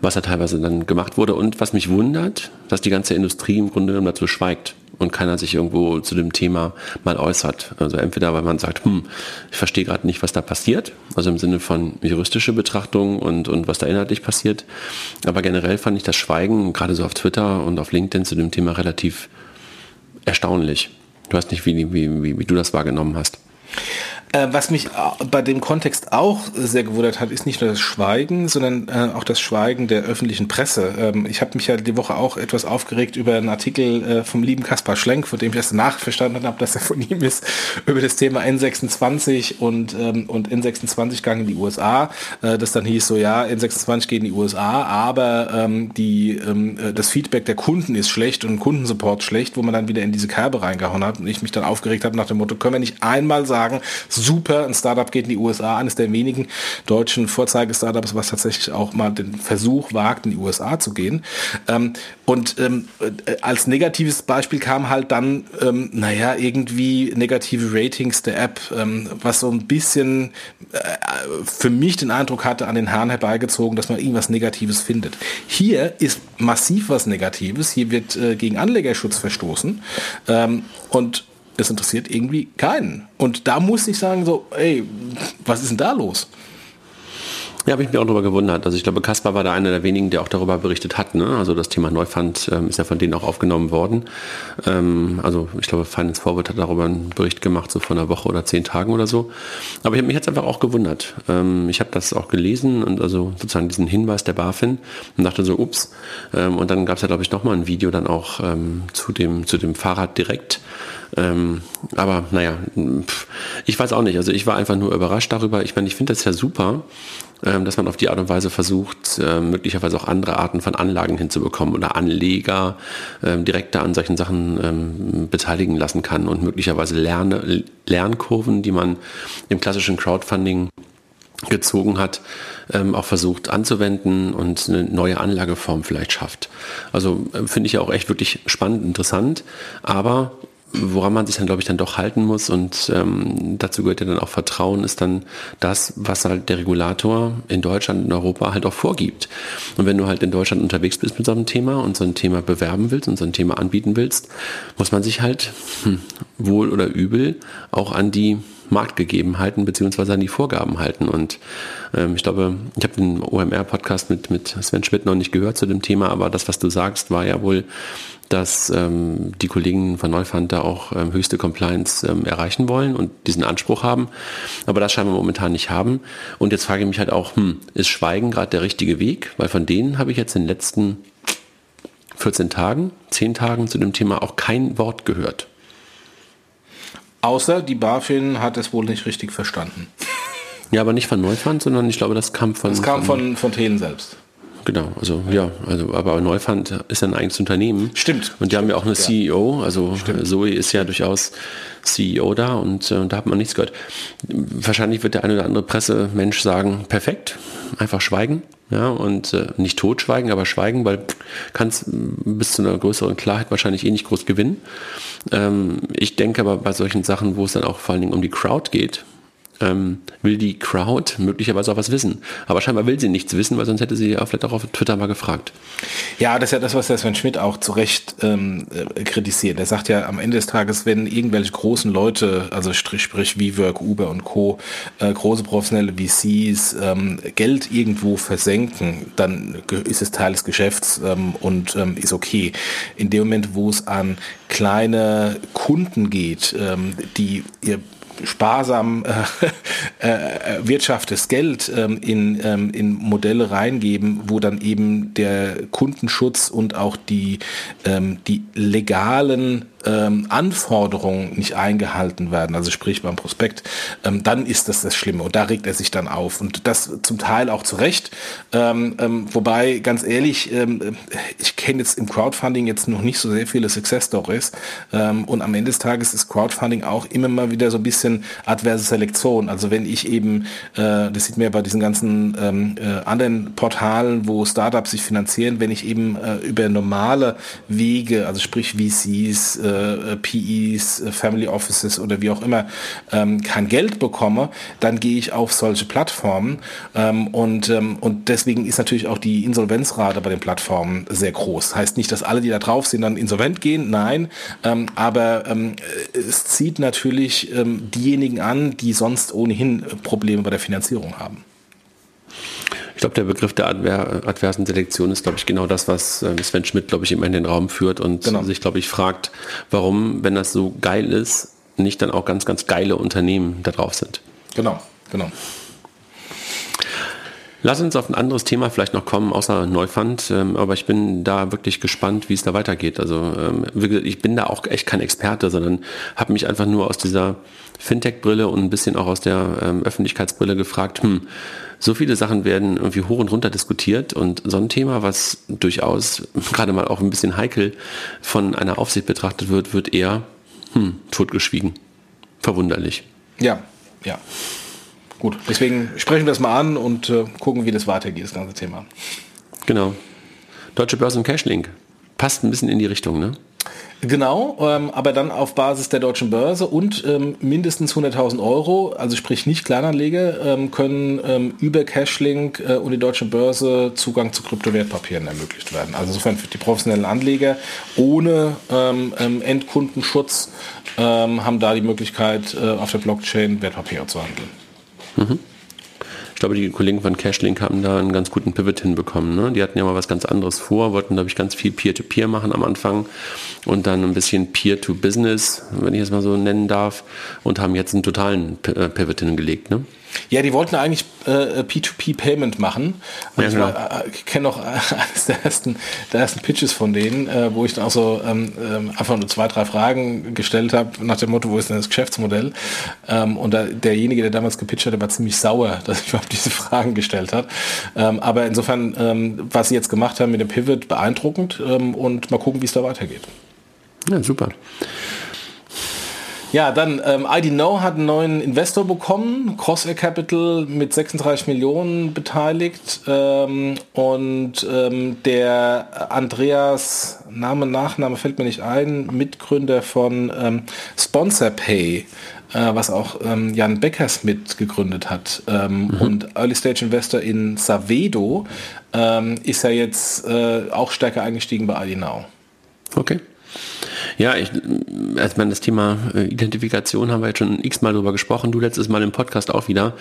was da teilweise dann gemacht wurde. Und was mich wundert, dass die ganze Industrie im Grunde genommen dazu schweigt und keiner sich irgendwo zu dem Thema mal äußert. Also entweder weil man sagt, hm, ich verstehe gerade nicht, was da passiert, also im Sinne von juristische Betrachtung und, und was da inhaltlich passiert. Aber generell fand ich das Schweigen, gerade so auf Twitter und auf LinkedIn zu dem Thema relativ erstaunlich. Du hast nicht, wie, wie, wie, wie du das wahrgenommen hast. Äh, was mich bei dem Kontext auch sehr gewundert hat, ist nicht nur das Schweigen, sondern äh, auch das Schweigen der öffentlichen Presse. Ähm, ich habe mich ja die Woche auch etwas aufgeregt über einen Artikel äh, vom lieben Kaspar Schlenk, von dem ich erst nachverstanden habe, dass er von ihm ist, über das Thema N26 und, ähm, und N26-Gang in die USA. das dann hieß so, ja, N26 geht in die USA, aber ähm, die, das Feedback der Kunden ist schlecht und Kundensupport schlecht, wo man dann wieder in diese Kerbe reingehauen hat und ich mich dann aufgeregt habe nach dem Motto, können wir nicht einmal sagen, super. Ein Startup geht in die USA, eines der wenigen deutschen Vorzeige-Startups, was tatsächlich auch mal den Versuch wagt, in die USA zu gehen. Ähm, und ähm, äh, als negatives Beispiel kam halt dann, ähm, naja, irgendwie negative Ratings der App, ähm, was so ein bisschen äh, für mich den Eindruck hatte, an den Haaren herbeigezogen, dass man irgendwas Negatives findet. Hier ist massiv was Negatives. Hier wird äh, gegen Anlegerschutz verstoßen. Ähm, und das interessiert irgendwie keinen. Und da muss ich sagen, so, ey, was ist denn da los? Ja, habe ich mich auch darüber gewundert. Also ich glaube, Kaspar war da einer der wenigen, der auch darüber berichtet hat. Ne? Also das Thema Neufund ähm, ist ja von denen auch aufgenommen worden. Ähm, also ich glaube, Finance Forward hat darüber einen Bericht gemacht, so vor einer Woche oder zehn Tagen oder so. Aber ich habe mich jetzt einfach auch gewundert. Ähm, ich habe das auch gelesen und also sozusagen diesen Hinweis der BaFin und dachte so, ups. Ähm, und dann gab es ja, glaube ich, nochmal ein Video dann auch ähm, zu, dem, zu dem Fahrrad direkt. Ähm, aber naja, ich weiß auch nicht. Also ich war einfach nur überrascht darüber. Ich meine, ich finde das ja super, ähm, dass man auf die Art und Weise versucht, äh, möglicherweise auch andere Arten von Anlagen hinzubekommen oder Anleger äh, direkter an solchen Sachen ähm, beteiligen lassen kann und möglicherweise Lerne, Lernkurven, die man im klassischen Crowdfunding gezogen hat, ähm, auch versucht anzuwenden und eine neue Anlageform vielleicht schafft. Also äh, finde ich ja auch echt wirklich spannend, interessant, aber woran man sich dann, glaube ich, dann doch halten muss und ähm, dazu gehört ja dann auch Vertrauen, ist dann das, was halt der Regulator in Deutschland und Europa halt auch vorgibt. Und wenn du halt in Deutschland unterwegs bist mit so einem Thema und so ein Thema bewerben willst und so ein Thema anbieten willst, muss man sich halt hm, wohl oder übel auch an die Marktgegebenheiten beziehungsweise an die Vorgaben halten. Und ähm, ich glaube, ich habe den OMR-Podcast mit, mit Sven Schmidt noch nicht gehört zu dem Thema, aber das, was du sagst, war ja wohl dass ähm, die Kollegen von Neufund da auch ähm, höchste Compliance ähm, erreichen wollen und diesen Anspruch haben, aber das scheinbar momentan nicht haben. Und jetzt frage ich mich halt auch, hm, ist Schweigen gerade der richtige Weg? Weil von denen habe ich jetzt in den letzten 14 Tagen, 10 Tagen zu dem Thema auch kein Wort gehört. Außer die BaFin hat es wohl nicht richtig verstanden. Ja, aber nicht von Neufund, sondern ich glaube, das kam von... Das kam von, von Fontänen selbst. Genau, also ja, also aber Neufund ist ein eigenes Unternehmen. Stimmt. Und die haben ja auch eine ja. CEO, also Stimmt. Zoe ist ja durchaus CEO da und äh, da hat man nichts gehört. Wahrscheinlich wird der eine oder andere Pressemensch sagen, perfekt, einfach schweigen, ja, und äh, nicht totschweigen, aber schweigen, weil kannst bis zu einer größeren Klarheit wahrscheinlich eh nicht groß gewinnen. Ähm, ich denke aber bei solchen Sachen, wo es dann auch vor allen Dingen um die Crowd geht, ähm, will die Crowd möglicherweise auch was wissen. Aber scheinbar will sie nichts wissen, weil sonst hätte sie ja vielleicht auch auf Twitter mal gefragt. Ja, das ist ja das, was der Sven Schmidt auch zu Recht ähm, äh, kritisiert. Er sagt ja am Ende des Tages, wenn irgendwelche großen Leute, also sprich, sprich WeWork, Uber und Co., äh, große professionelle VCs, ähm, Geld irgendwo versenken, dann ist es Teil des Geschäfts ähm, und ähm, ist okay. In dem Moment, wo es an kleine Kunden geht, ähm, die ihr sparsam äh, äh, wirtschaftetes Geld ähm, in, ähm, in Modelle reingeben, wo dann eben der Kundenschutz und auch die, ähm, die legalen ähm, Anforderungen nicht eingehalten werden, also sprich beim Prospekt, ähm, dann ist das das Schlimme und da regt er sich dann auf und das zum Teil auch zu Recht. Ähm, ähm, wobei, ganz ehrlich, ähm, ich kenne jetzt im Crowdfunding jetzt noch nicht so sehr viele Success Stories ähm, und am Ende des Tages ist Crowdfunding auch immer mal wieder so ein bisschen adverse Selektion. Also wenn ich eben, äh, das sieht man ja bei diesen ganzen äh, anderen Portalen, wo Startups sich finanzieren, wenn ich eben äh, über normale Wege, also sprich VCs, äh, äh, PEs, äh, Family Offices oder wie auch immer ähm, kein Geld bekomme, dann gehe ich auf solche Plattformen ähm, und, ähm, und deswegen ist natürlich auch die Insolvenzrate bei den Plattformen sehr groß. Heißt nicht, dass alle, die da drauf sind, dann insolvent gehen, nein, ähm, aber ähm, es zieht natürlich ähm, diejenigen an, die sonst ohnehin Probleme bei der Finanzierung haben. Ich glaube, der Begriff der Adver adversen Selektion ist, glaube ich, genau das, was äh, Sven Schmidt, glaube ich, immer in den Raum führt und genau. sich, glaube ich, fragt, warum, wenn das so geil ist, nicht dann auch ganz, ganz geile Unternehmen da drauf sind. Genau, genau. Lass uns auf ein anderes Thema vielleicht noch kommen, außer Neufund. Ähm, aber ich bin da wirklich gespannt, wie es da weitergeht. Also ähm, ich bin da auch echt kein Experte, sondern habe mich einfach nur aus dieser Fintech-Brille und ein bisschen auch aus der ähm, Öffentlichkeitsbrille gefragt, hm, so viele Sachen werden irgendwie hoch und runter diskutiert und so ein Thema, was durchaus gerade mal auch ein bisschen heikel von einer Aufsicht betrachtet wird, wird eher hm, totgeschwiegen. Verwunderlich. Ja, ja. Gut, deswegen sprechen wir das mal an und äh, gucken, wie das weitergeht, das ganze Thema. Genau. Deutsche Börsen Cashlink. Passt ein bisschen in die Richtung, ne? Genau, ähm, aber dann auf Basis der deutschen Börse und ähm, mindestens 100.000 Euro, also sprich nicht Kleinanleger, ähm, können ähm, über Cashlink äh, und die deutsche Börse Zugang zu Kryptowertpapieren ermöglicht werden. Also insofern für die professionellen Anleger ohne ähm, ähm, Endkundenschutz haben da die Möglichkeit, äh, auf der Blockchain Wertpapiere zu handeln. Mhm. Ich glaube, die Kollegen von Cashlink haben da einen ganz guten Pivot hinbekommen. Ne? Die hatten ja mal was ganz anderes vor, wollten, glaube ich, ganz viel Peer-to-Peer -Peer machen am Anfang und dann ein bisschen Peer-to-Business, wenn ich es mal so nennen darf, und haben jetzt einen totalen äh, Pivot hingelegt. Ne? Ja, die wollten eigentlich äh, P2P-Payment machen. Ja, genau. Äh, ich kenne noch eines der ersten, der ersten Pitches von denen, äh, wo ich dann auch so ähm, ähm, einfach nur zwei, drei Fragen gestellt habe, nach dem Motto, wo ist denn das Geschäftsmodell? Ähm, und da, derjenige, der damals gepitcht hat, war ziemlich sauer, dass ich überhaupt diese Fragen gestellt hat. Ähm, aber insofern, ähm, was sie jetzt gemacht haben mit dem Pivot, beeindruckend ähm, und mal gucken, wie es da weitergeht. Ja, super. Ja, dann ähm, ID Know hat einen neuen Investor bekommen, Crossair Capital mit 36 Millionen beteiligt ähm, und ähm, der Andreas, Name, Nachname fällt mir nicht ein, Mitgründer von ähm, Sponsor Pay, äh, was auch ähm, Jan Beckers mitgegründet hat ähm, mhm. und Early Stage Investor in Savedo, ähm, ist ja jetzt äh, auch stärker eingestiegen bei ID Now. Okay. Ja, ich, also meine, das Thema äh, Identifikation haben wir jetzt schon x-mal drüber gesprochen. Du letztes Mal im Podcast auch wieder.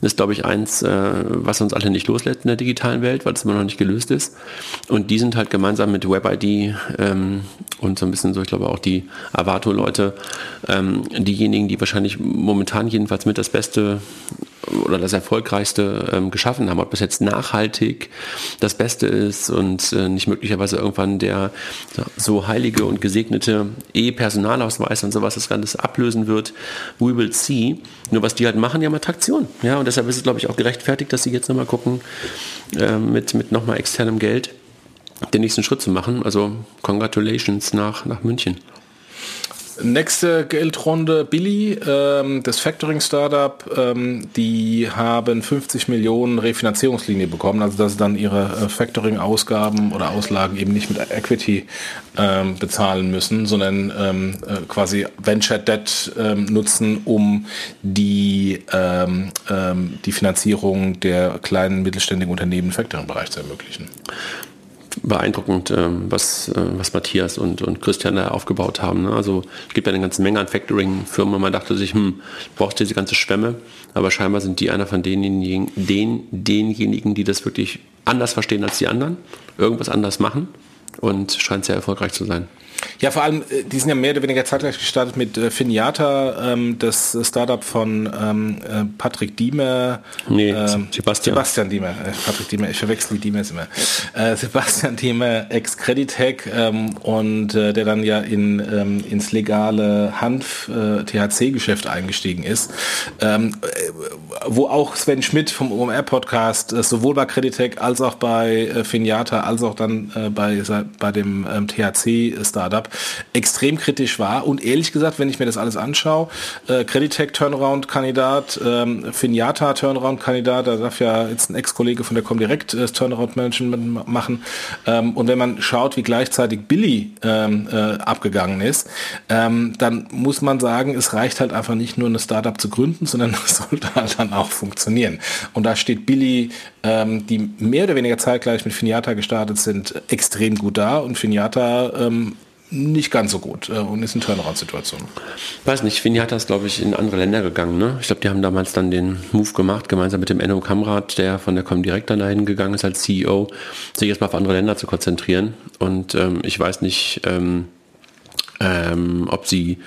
Das ist, glaube ich, eins, äh, was uns alle nicht loslässt in der digitalen Welt, weil es immer noch nicht gelöst ist. Und die sind halt gemeinsam mit WebID ähm, und so ein bisschen so, ich glaube auch die Avato-Leute, ähm, diejenigen, die wahrscheinlich momentan jedenfalls mit das Beste oder das Erfolgreichste ähm, geschaffen haben. Ob das jetzt nachhaltig das Beste ist und äh, nicht möglicherweise irgendwann der so heilige und gesegnete E-Personalausweis und sowas das Ganze ablösen wird, we will see. Nur was die halt machen, die haben Attraktion. Ja, und deshalb ist es, glaube ich, auch gerechtfertigt, dass sie jetzt nochmal gucken, äh, mit, mit nochmal externem Geld den nächsten Schritt zu machen. Also congratulations nach, nach München. Nächste Geldrunde, Billy, ähm, das Factoring-Startup, ähm, die haben 50 Millionen Refinanzierungslinie bekommen, also dass sie dann ihre äh, Factoring-Ausgaben oder Auslagen eben nicht mit Equity ähm, bezahlen müssen, sondern ähm, äh, quasi Venture Debt ähm, nutzen, um die, ähm, die Finanzierung der kleinen mittelständigen Unternehmen im Factoring-Bereich zu ermöglichen beeindruckend, ähm, was, äh, was Matthias und, und Christian da aufgebaut haben. Ne? Also es gibt ja eine ganze Menge an Factoring-Firmen. Man dachte sich, hm, brauchst du diese ganze Schwemme? Aber scheinbar sind die einer von denjenigen, den, denjenigen, die das wirklich anders verstehen als die anderen, irgendwas anders machen und scheint sehr erfolgreich zu sein. Ja, vor allem, äh, die sind ja mehr oder weniger zeitgleich gestartet mit äh, Finiata, ähm, das Startup von ähm, äh, Patrick Diemer. Nee, ähm, Sebastian. Sebastian Diemer. Äh, Patrick Diemer, ich verwechsel die Diemers immer. Äh, Sebastian Diemer, ex-Creditec ähm, und äh, der dann ja in, ähm, ins legale Hanf-THC-Geschäft eingestiegen ist. Ähm, wo auch Sven Schmidt vom OMR-Podcast sowohl bei Creditec als auch bei Finiata als auch dann bei, bei dem THC-Startup extrem kritisch war. Und ehrlich gesagt, wenn ich mir das alles anschaue, äh, Creditec Turnaround-Kandidat, ähm, Finiata Turnaround-Kandidat, da darf ja jetzt ein Ex-Kollege von der Comdirect das Turnaround-Management machen. Ähm, und wenn man schaut, wie gleichzeitig Billy ähm, äh, abgegangen ist, ähm, dann muss man sagen, es reicht halt einfach nicht nur eine Startup zu gründen, sondern es sollte halt dann auch funktionieren. Und da steht Billy, ähm, die mehr oder weniger zeitgleich mit Finiata gestartet sind, extrem gut da. Und Finiata ähm, nicht ganz so gut äh, und ist in Turnaround-Situation. Weiß nicht, Fini hat das, glaube ich, in andere Länder gegangen. Ne? Ich glaube, die haben damals dann den Move gemacht, gemeinsam mit dem Enno Kamrat, der von der Comdirect dann dahin gegangen ist als CEO, sich erstmal auf andere Länder zu konzentrieren. Und ähm, ich weiß nicht, ähm, ähm, ob sie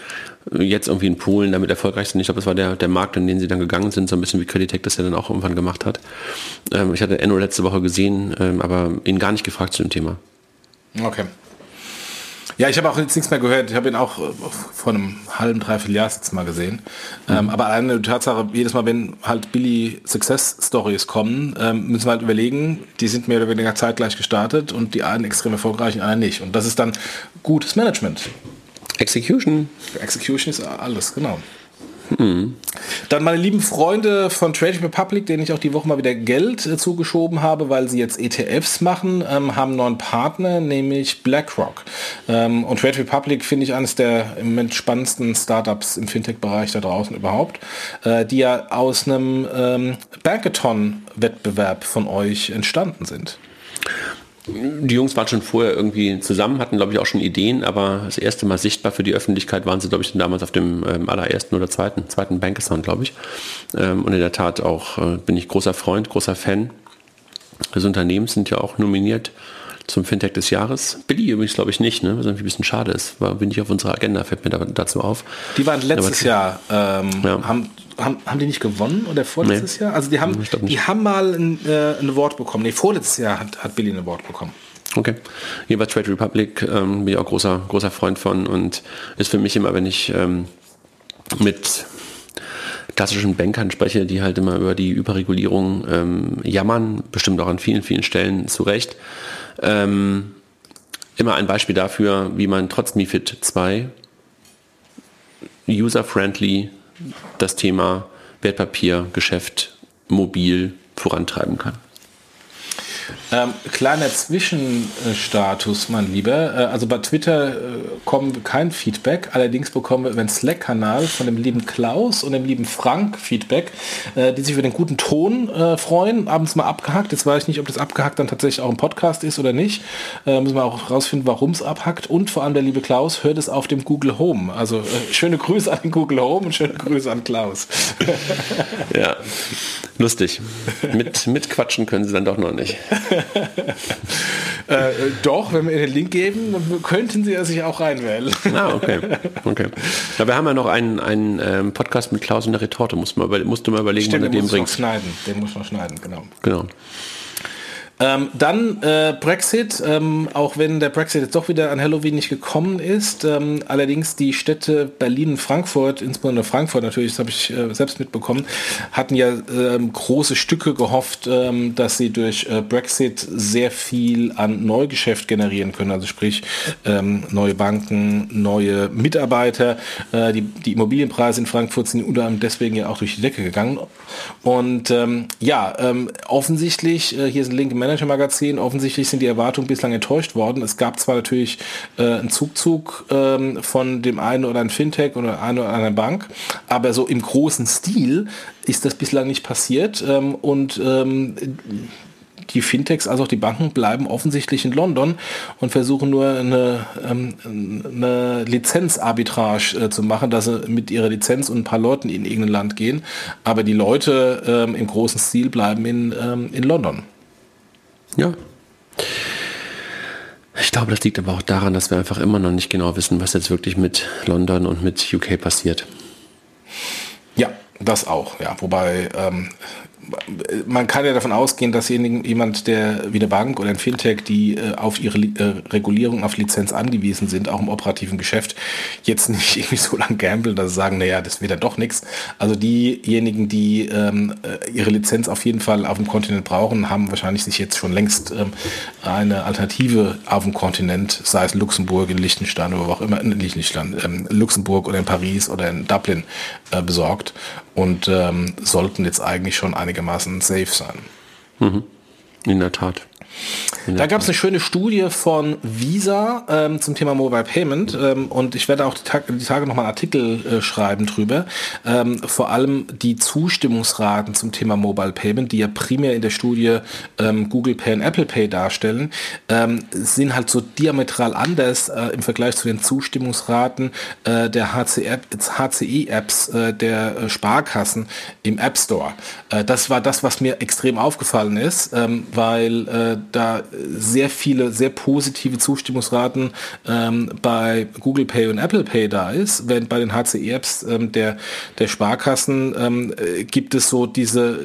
jetzt irgendwie in Polen damit erfolgreich sind. Ich glaube, das war der, der Markt, in den sie dann gegangen sind, so ein bisschen wie Creditec das ja dann auch irgendwann gemacht hat. Ähm, ich hatte Enno letzte Woche gesehen, ähm, aber ihn gar nicht gefragt zu dem Thema. Okay. Ja, ich habe auch jetzt nichts mehr gehört. Ich habe ihn auch äh, vor einem halben, dreiviertel Jahr jetzt mal gesehen. Mhm. Ähm, aber eine Tatsache, jedes Mal, wenn halt Billy Success Stories kommen, ähm, müssen wir halt überlegen, die sind mehr oder weniger zeitgleich gestartet und die einen extrem erfolgreich und einer nicht. Und das ist dann gutes Management. Execution. Execution ist alles, genau. Hm. Dann meine lieben Freunde von Trading Republic, denen ich auch die Woche mal wieder Geld äh, zugeschoben habe, weil sie jetzt ETFs machen, ähm, haben einen neuen Partner, nämlich BlackRock. Ähm, und Trade Republic finde ich eines der im Moment spannendsten Startups im Fintech-Bereich da draußen überhaupt, äh, die ja aus einem ähm, Bankathon-Wettbewerb von euch entstanden sind. Die Jungs waren schon vorher irgendwie zusammen, hatten, glaube ich, auch schon Ideen, aber das erste Mal sichtbar für die Öffentlichkeit waren sie, glaube ich, damals auf dem ähm, allerersten oder zweiten, zweiten Bankathon, glaube ich. Ähm, und in der Tat auch äh, bin ich großer Freund, großer Fan des Unternehmens, sind ja auch nominiert zum Fintech des Jahres. Billy übrigens glaube ich nicht, ne? was irgendwie ein bisschen schade ist. War bin ich auf unserer Agenda, fällt mir da, dazu auf. Die waren letztes Jahr, ähm, ja. haben, haben, haben die nicht gewonnen oder vorletztes nee. Jahr? Also die haben, die haben mal ein, äh, ein Award bekommen. Nee, vorletztes Jahr hat, hat Billy ein Award bekommen. Okay. Hier bei Trade Republic ähm, bin ich auch großer, großer Freund von und ist für mich immer, wenn ich ähm, mit klassischen Bankern spreche, die halt immer über die Überregulierung ähm, jammern, bestimmt auch an vielen, vielen Stellen zu Recht. Ähm, immer ein Beispiel dafür, wie man trotz MIFID 2 user-friendly das Thema Wertpapiergeschäft mobil vorantreiben kann. Ähm, kleiner Zwischenstatus, mein Lieber. Äh, also bei Twitter äh, kommen wir kein Feedback. Allerdings bekommen wir über den Slack-Kanal von dem lieben Klaus und dem lieben Frank Feedback, äh, die sich über den guten Ton freuen. Abends mal abgehackt. Jetzt weiß ich nicht, ob das abgehackt dann tatsächlich auch ein Podcast ist oder nicht. Müssen wir auch rausfinden, warum es abhackt. Und vor allem der liebe Klaus hört es auf dem Google Home. Also schöne Grüße an den Google Home und schöne Grüße an Klaus. ja, lustig. Mit, mitquatschen können sie dann doch noch nicht. äh, doch, wenn wir Ihnen den Link geben, könnten Sie sich auch reinwählen. ah, okay. okay. Ja, wir haben ja noch einen, einen ähm, Podcast mit Klaus und der Retorte. Musst du mal, musst du mal überlegen, Stimmt, wann du den bringst. schneiden. Den muss man schneiden, genau. Genau. Ähm, dann äh, Brexit, ähm, auch wenn der Brexit jetzt doch wieder an Halloween nicht gekommen ist. Ähm, allerdings die Städte Berlin und Frankfurt, insbesondere Frankfurt natürlich, das habe ich äh, selbst mitbekommen, hatten ja ähm, große Stücke gehofft, ähm, dass sie durch äh, Brexit sehr viel an Neugeschäft generieren können. Also sprich ähm, neue Banken, neue Mitarbeiter. Äh, die, die Immobilienpreise in Frankfurt sind unter anderem deswegen ja auch durch die Decke gegangen. Und ja, offensichtlich, äh, hier ist ein Link im Manager Magazin. Offensichtlich sind die Erwartungen bislang enttäuscht worden. Es gab zwar natürlich äh, einen Zugzug ähm, von dem einen oder anderen Fintech oder einer oder anderen Bank, aber so im großen Stil ist das bislang nicht passiert. Ähm, und ähm, die Fintechs, also auch die Banken, bleiben offensichtlich in London und versuchen nur eine, ähm, eine Lizenzarbitrage äh, zu machen, dass sie mit ihrer Lizenz und ein paar Leuten in irgendein Land gehen. Aber die Leute ähm, im großen Stil bleiben in, ähm, in London. Ja. Ich glaube, das liegt aber auch daran, dass wir einfach immer noch nicht genau wissen, was jetzt wirklich mit London und mit UK passiert. Ja, das auch, ja. Wobei ähm, man kann ja davon ausgehen, dass jemand, der wie eine Bank oder ein Fintech, die äh, auf ihre äh, Regulierung, auf Lizenz angewiesen sind, auch im operativen Geschäft, jetzt nicht irgendwie so lang gambeln, dass sie sagen, naja, das wird ja doch nichts. Also diejenigen, die ähm, äh, ihre Lizenz auf jeden Fall auf dem Kontinent brauchen, haben wahrscheinlich sich jetzt schon längst ähm, eine Alternative auf dem Kontinent, sei es Luxemburg, in Liechtenstein oder wo auch immer, in Liechtenstein, ähm, Luxemburg oder in Paris oder in Dublin äh, besorgt und ähm, sollten jetzt eigentlich schon einigermaßen safe sein. Mhm. In der Tat. Da gab es eine schöne Studie von Visa ähm, zum Thema Mobile Payment ähm, und ich werde auch die, Tag, die Tage nochmal einen Artikel äh, schreiben drüber. Ähm, vor allem die Zustimmungsraten zum Thema Mobile Payment, die ja primär in der Studie ähm, Google Pay und Apple Pay darstellen, ähm, sind halt so diametral anders äh, im Vergleich zu den Zustimmungsraten äh, der HCE-Apps äh, der äh, Sparkassen im App Store. Äh, das war das, was mir extrem aufgefallen ist, ähm, weil da sehr viele, sehr positive Zustimmungsraten ähm, bei Google Pay und Apple Pay da ist, während bei den HCE-Apps ähm, der, der Sparkassen ähm, äh, gibt es so diese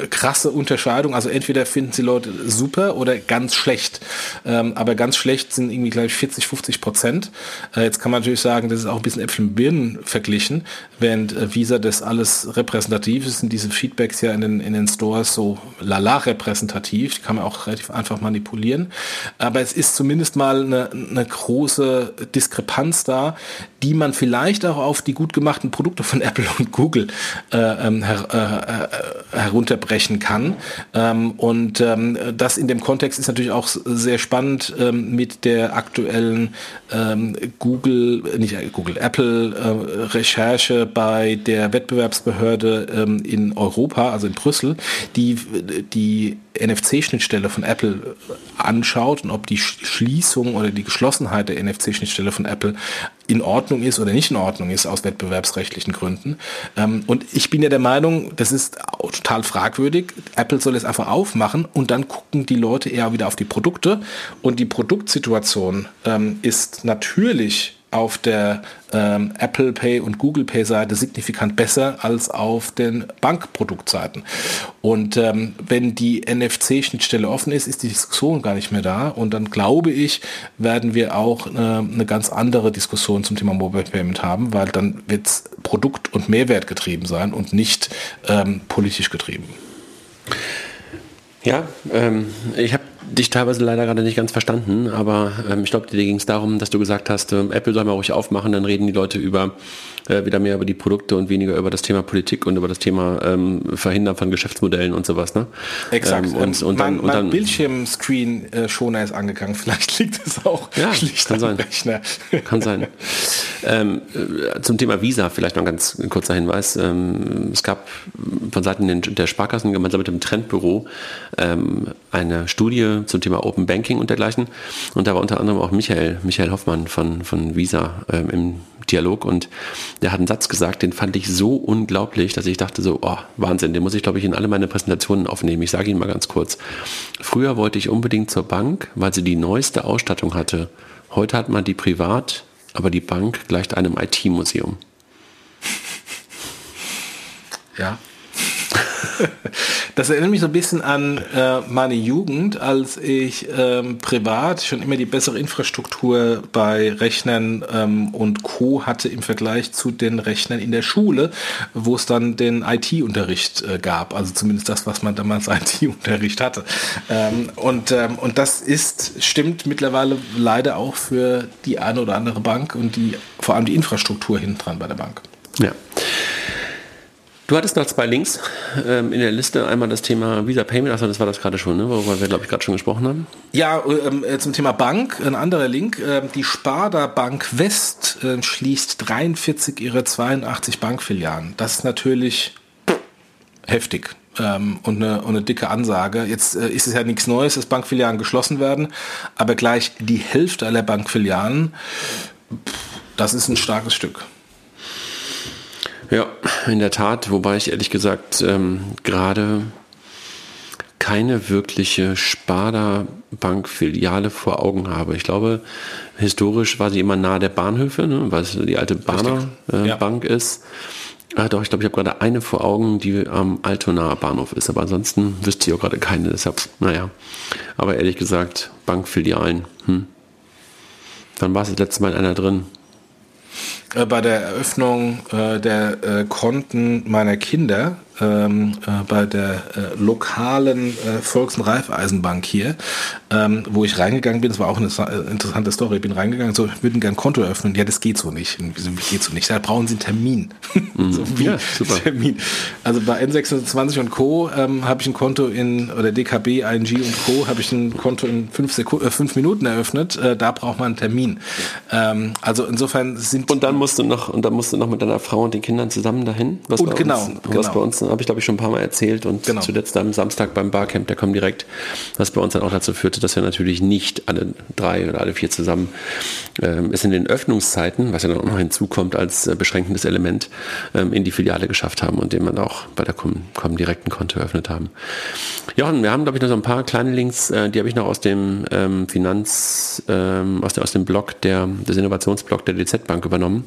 äh, krasse Unterscheidung. Also entweder finden sie Leute super oder ganz schlecht. Ähm, aber ganz schlecht sind irgendwie, glaube ich, 40, 50 Prozent. Äh, jetzt kann man natürlich sagen, das ist auch ein bisschen Äpfel und Birnen verglichen, während äh, Visa das alles repräsentativ ist, sind diese Feedbacks ja in den, in den Stores so lala repräsentativ. Die kann man auch relativ einfach manipulieren. Aber es ist zumindest mal eine, eine große Diskrepanz da, die man vielleicht auch auf die gut gemachten Produkte von Apple und Google äh, ähm, her, äh, äh, herunterbrechen kann. Ähm, und ähm, das in dem Kontext ist natürlich auch sehr spannend ähm, mit der aktuellen ähm, Google, nicht Google, Apple äh, Recherche bei der Wettbewerbsbehörde ähm, in Europa, also in Brüssel, die die NFC-Schnittstelle von Apple anschaut und ob die Schließung oder die Geschlossenheit der NFC-Schnittstelle von Apple in Ordnung ist oder nicht in Ordnung ist aus wettbewerbsrechtlichen Gründen. Ähm, und ich bin ja der Meinung, das ist total fragwürdig. Apple soll es einfach aufmachen und dann gucken die Leute eher wieder auf die Produkte. Und die Produktsituation ähm, ist natürlich auf der ähm, Apple Pay und Google Pay Seite signifikant besser als auf den Bankproduktseiten. Und ähm, wenn die NFC-Schnittstelle offen ist, ist die Diskussion gar nicht mehr da. Und dann glaube ich, werden wir auch äh, eine ganz andere Diskussion zum Thema Mobile Payment haben, weil dann wird es Produkt- und Mehrwert getrieben sein und nicht ähm, politisch getrieben. Ja, ähm, ich habe dich teilweise leider gerade nicht ganz verstanden, aber ähm, ich glaube, dir ging es darum, dass du gesagt hast, äh, Apple soll mal ruhig aufmachen, dann reden die Leute über äh, wieder mehr über die Produkte und weniger über das Thema Politik und über das Thema ähm, Verhindern von Geschäftsmodellen und sowas. Ne? Exakt. Ähm, und, und, dann, mein, und dann Bildschirmscreen äh, schoner ist angegangen. Vielleicht liegt es auch ja, schlicht kann sein. Rechner. Kann sein. ähm, äh, zum Thema Visa vielleicht noch ein ganz kurzer Hinweis. Ähm, es gab von Seiten der Sparkassen gemeinsam mit dem Trendbüro ähm, eine Studie zum Thema Open Banking und dergleichen. Und da war unter anderem auch Michael, Michael Hoffmann von, von Visa ähm, im Dialog und der hat einen Satz gesagt, den fand ich so unglaublich, dass ich dachte so, oh, Wahnsinn, den muss ich, glaube ich, in alle meine Präsentationen aufnehmen. Ich sage ihn mal ganz kurz. Früher wollte ich unbedingt zur Bank, weil sie die neueste Ausstattung hatte. Heute hat man die privat, aber die Bank gleicht einem IT-Museum. Ja, das erinnert mich so ein bisschen an äh, meine Jugend, als ich ähm, privat schon immer die bessere Infrastruktur bei Rechnern ähm, und Co. hatte im Vergleich zu den Rechnern in der Schule, wo es dann den IT-Unterricht äh, gab. Also zumindest das, was man damals IT-Unterricht hatte. Ähm, und, ähm, und das ist, stimmt mittlerweile leider auch für die eine oder andere Bank und die, vor allem die Infrastruktur hinten dran bei der Bank. Ja. Du hattest noch zwei Links ähm, in der Liste. Einmal das Thema Visa Payment, also das war das gerade schon, ne? worüber wir, glaube ich, gerade schon gesprochen haben. Ja, ähm, äh, zum Thema Bank, ein anderer Link. Äh, die Sparda Bank West äh, schließt 43 ihrer 82 Bankfilialen. Das ist natürlich heftig. Ähm, und, eine, und eine dicke Ansage. Jetzt äh, ist es ja nichts Neues, dass Bankfilialen geschlossen werden, aber gleich die Hälfte aller Bankfilialen, pff, das ist ein starkes Stück. Ja, in der Tat, wobei ich ehrlich gesagt ähm, gerade keine wirkliche Sparda-Bank-Filiale vor Augen habe. Ich glaube, historisch war sie immer nahe der Bahnhöfe, ne, weil es die alte Bahner äh, ja. Bank ist. Ah, doch, ich glaube, ich habe gerade eine vor Augen, die am Altonaer Bahnhof ist, aber ansonsten wüsste ich auch gerade keine, deshalb, naja. Aber ehrlich gesagt, Bankfilialen, hm. Wann war es das letzte Mal einer drin? Äh, bei der Eröffnung äh, der äh, Konten meiner Kinder ähm, äh, bei der äh, lokalen Volks- und Raiffeisenbank hier, ähm, wo ich reingegangen bin, das war auch eine interessante Story, ich bin reingegangen, so, ich würde gerne ein Konto öffnen, ja, das geht so nicht. Wieso geht so nicht? Da brauchen Sie einen Termin. Mhm. so ja, super. Termin. Also bei N26 und Co. Ähm, habe ich ein Konto in, oder DKB, ING und Co. habe ich ein Konto in fünf, Seku fünf Minuten eröffnet, da braucht man einen Termin. Ähm, also insofern sind... Und dann musst du noch, und dann musst du noch mit deiner Frau und den Kindern zusammen dahin? Was und genau, uns, genau. Was bei uns habe ich glaube ich schon ein paar Mal erzählt und genau. zuletzt am Samstag beim Barcamp, der kommt direkt, was bei uns dann auch dazu führte, dass wir natürlich nicht alle drei oder alle vier zusammen ähm, es in den Öffnungszeiten, was ja dann auch noch hinzukommt als äh, beschränkendes Element, ähm, in die Filiale geschafft haben und den man auch bei der Com direkten Konto eröffnet haben. Jochen, wir haben glaube ich noch so ein paar kleine Links, äh, die habe ich noch aus dem ähm, Finanz, ähm, aus, der, aus dem Blog der, des Innovationsblog der DZ Bank übernommen.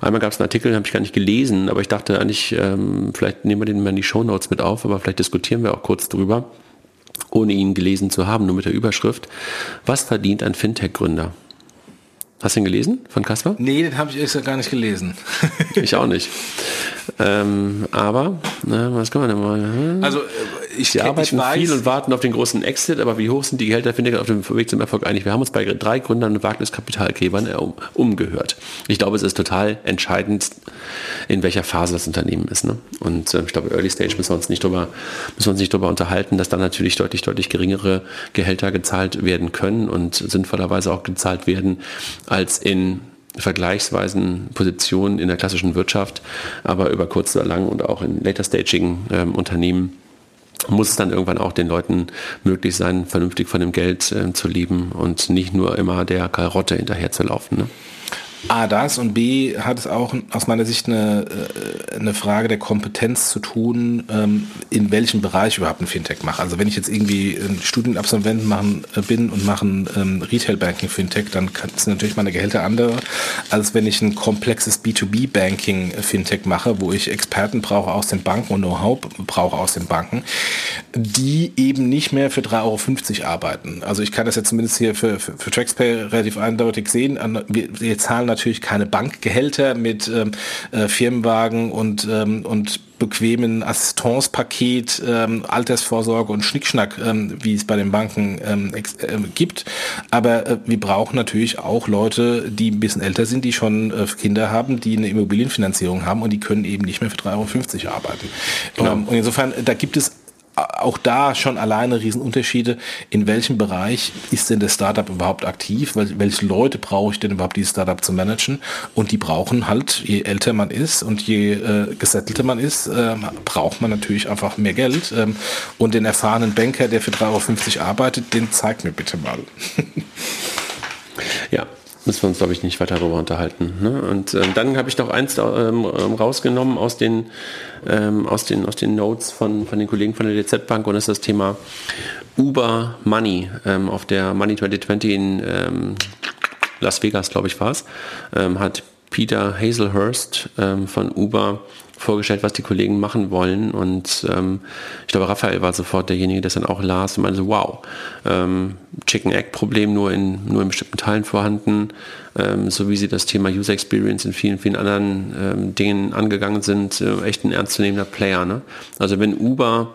Einmal gab es einen Artikel, den habe ich gar nicht gelesen, aber ich dachte eigentlich, ähm, vielleicht nehmen wir den mal in die Show Notes mit auf, aber vielleicht diskutieren wir auch kurz drüber, ohne ihn gelesen zu haben, nur mit der Überschrift. Was verdient ein Fintech-Gründer? Hast du ihn gelesen von Kasper? Nee, den habe ich erst gar nicht gelesen. ich auch nicht. Ähm, aber, na, was kann man denn mal? Also, ich, Sie arbeiten ich viel und warten auf den großen Exit, aber wie hoch sind die Gehälter, finde ich, auf dem Weg zum Erfolg eigentlich? Wir haben uns bei drei Gründern und Wagniskapitalgebern um, umgehört. Ich glaube, es ist total entscheidend, in welcher Phase das Unternehmen ist. Ne? Und äh, ich glaube, Early Stage müssen wir uns nicht drüber, müssen wir uns nicht drüber unterhalten, dass dann natürlich deutlich, deutlich geringere Gehälter gezahlt werden können und sinnvollerweise auch gezahlt werden als in vergleichsweisen Positionen in der klassischen Wirtschaft, aber über kurz oder lang und auch in later staging ähm, Unternehmen muss es dann irgendwann auch den Leuten möglich sein, vernünftig von dem Geld äh, zu leben und nicht nur immer der Karotte hinterher zu laufen. Ne? A, das und B hat es auch aus meiner Sicht eine, äh, eine Frage der Kompetenz zu tun, ähm, in welchem Bereich überhaupt ein Fintech mache. Also wenn ich jetzt irgendwie ein Studienabsolvent machen, äh, bin und mache ein ähm, Retail Banking Fintech, dann sind natürlich meine Gehälter andere, als wenn ich ein komplexes B2B Banking Fintech mache, wo ich Experten brauche aus den Banken und Know-how brauche aus den Banken, die eben nicht mehr für 3,50 Euro arbeiten. Also ich kann das jetzt zumindest hier für, für, für Traxpay relativ eindeutig sehen. Wir, wir zahlen natürlich keine Bankgehälter mit ähm, äh, Firmenwagen und, ähm, und bequemen Assistancepaket, ähm, Altersvorsorge und Schnickschnack, ähm, wie es bei den Banken ähm, äh, gibt. Aber äh, wir brauchen natürlich auch Leute, die ein bisschen älter sind, die schon äh, Kinder haben, die eine Immobilienfinanzierung haben und die können eben nicht mehr für 3,50 Euro arbeiten. Genau. Ähm, und insofern, da gibt es auch da schon alleine Riesenunterschiede. In welchem Bereich ist denn das Startup überhaupt aktiv? Welche Leute brauche ich denn überhaupt, dieses Startup zu managen? Und die brauchen halt, je älter man ist und je äh, gesettelter man ist, äh, braucht man natürlich einfach mehr Geld. Ähm, und den erfahrenen Banker, der für 3,50 Euro arbeitet, den zeigt mir bitte mal. ja, müssen wir uns, glaube ich, nicht weiter darüber unterhalten. Ne? Und ähm, dann habe ich noch eins ähm, ähm, rausgenommen aus den, ähm, aus, den, aus den Notes von, von den Kollegen von der DZ Bank und das ist das Thema Uber Money ähm, auf der Money 2020 in ähm, Las Vegas, glaube ich, war es, hat Peter Hazelhurst von Uber vorgestellt, was die Kollegen machen wollen. Und ähm, ich glaube, Raphael war sofort derjenige, der es dann auch las und meinte, wow, ähm, Chicken-Egg-Problem nur in, nur in bestimmten Teilen vorhanden, ähm, so wie sie das Thema User Experience in vielen, vielen anderen ähm, Dingen angegangen sind, äh, echt ein ernstzunehmender Player. Ne? Also wenn Uber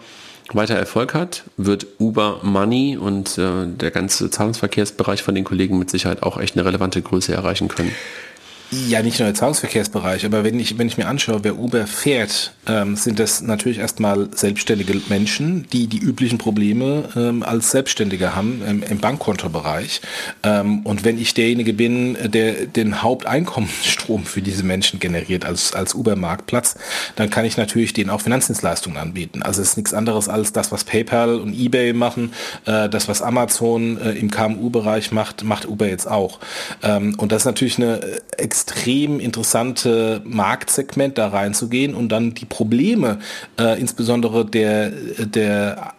weiter Erfolg hat, wird Uber Money und äh, der ganze Zahlungsverkehrsbereich von den Kollegen mit Sicherheit auch echt eine relevante Größe erreichen können. Ja, nicht nur der Zahlungsverkehrsbereich, aber wenn ich, wenn ich mir anschaue, wer Uber fährt, ähm, sind das natürlich erstmal selbstständige Menschen, die die üblichen Probleme ähm, als Selbstständige haben ähm, im Bankkontobereich. Ähm, und wenn ich derjenige bin, der den Haupteinkommensstrom für diese Menschen generiert als, als Uber-Marktplatz, dann kann ich natürlich denen auch Finanzdienstleistungen anbieten. Also es ist nichts anderes als das, was PayPal und eBay machen, äh, das, was Amazon äh, im KMU-Bereich macht, macht Uber jetzt auch. Ähm, und das ist natürlich eine extrem interessante Marktsegment da reinzugehen und dann die Probleme, äh, insbesondere der, der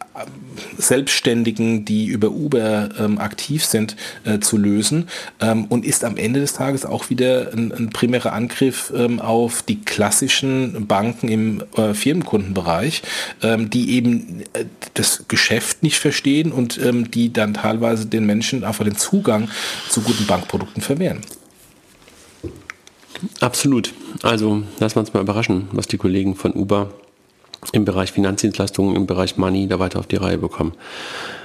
Selbstständigen, die über Uber ähm, aktiv sind, äh, zu lösen ähm, und ist am Ende des Tages auch wieder ein, ein primärer Angriff ähm, auf die klassischen Banken im äh, Firmenkundenbereich, ähm, die eben äh, das Geschäft nicht verstehen und ähm, die dann teilweise den Menschen einfach den Zugang zu guten Bankprodukten verwehren. Absolut. Also lassen wir uns mal überraschen, was die Kollegen von Uber im Bereich Finanzdienstleistungen, im Bereich Money da weiter auf die Reihe bekommen.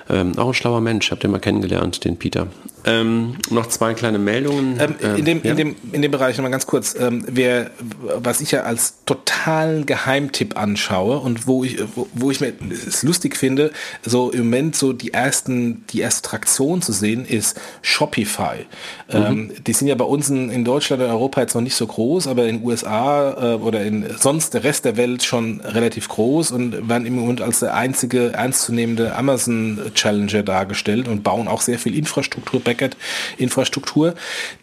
Ähm, auch ein schlauer Mensch, habt ihr mal kennengelernt, den Peter. Ähm, noch zwei kleine Meldungen. Ähm, in, ähm, dem, ja? in, dem, in dem Bereich nochmal ganz kurz, ähm, wer, was ich ja als totalen Geheimtipp anschaue und wo ich, wo, wo ich mir es lustig finde, so im Moment so die ersten, die erste Traktion zu sehen, ist Shopify. Mhm. Ähm, die sind ja bei uns in, in Deutschland und Europa jetzt noch nicht so groß, aber in den USA äh, oder in sonst der Rest der Welt schon relativ groß und werden im Moment als der einzige ernstzunehmende Amazon Challenger dargestellt und bauen auch sehr viel Infrastruktur, Backend-Infrastruktur.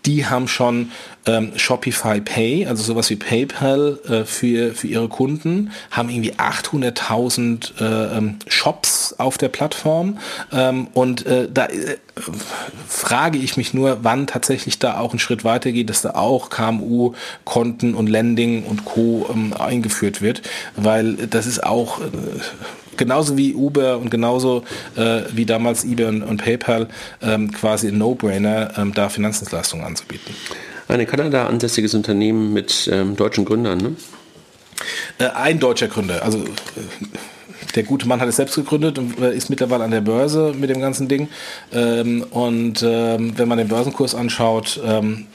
Die haben schon ähm, Shopify Pay, also sowas wie PayPal äh, für, für ihre Kunden, haben irgendwie 800.000 äh, ähm, Shops auf der Plattform ähm, und äh, da äh, frage ich mich nur, wann tatsächlich da auch ein Schritt weitergeht, dass da auch KMU-Konten und Lending und Co. Ähm, eingeführt wird, weil das ist auch äh, genauso wie Uber und genauso äh, wie damals eBay und, und PayPal ähm, quasi ein No-Brainer, ähm, da Finanzdienstleistungen anzubieten. Ein in Kanada ansässiges Unternehmen mit ähm, deutschen Gründern, ne? Äh, ein deutscher Gründer, also äh, der gute Mann hat es selbst gegründet und äh, ist mittlerweile an der Börse mit dem ganzen Ding. Ähm, und ähm, wenn man den Börsenkurs anschaut, ähm,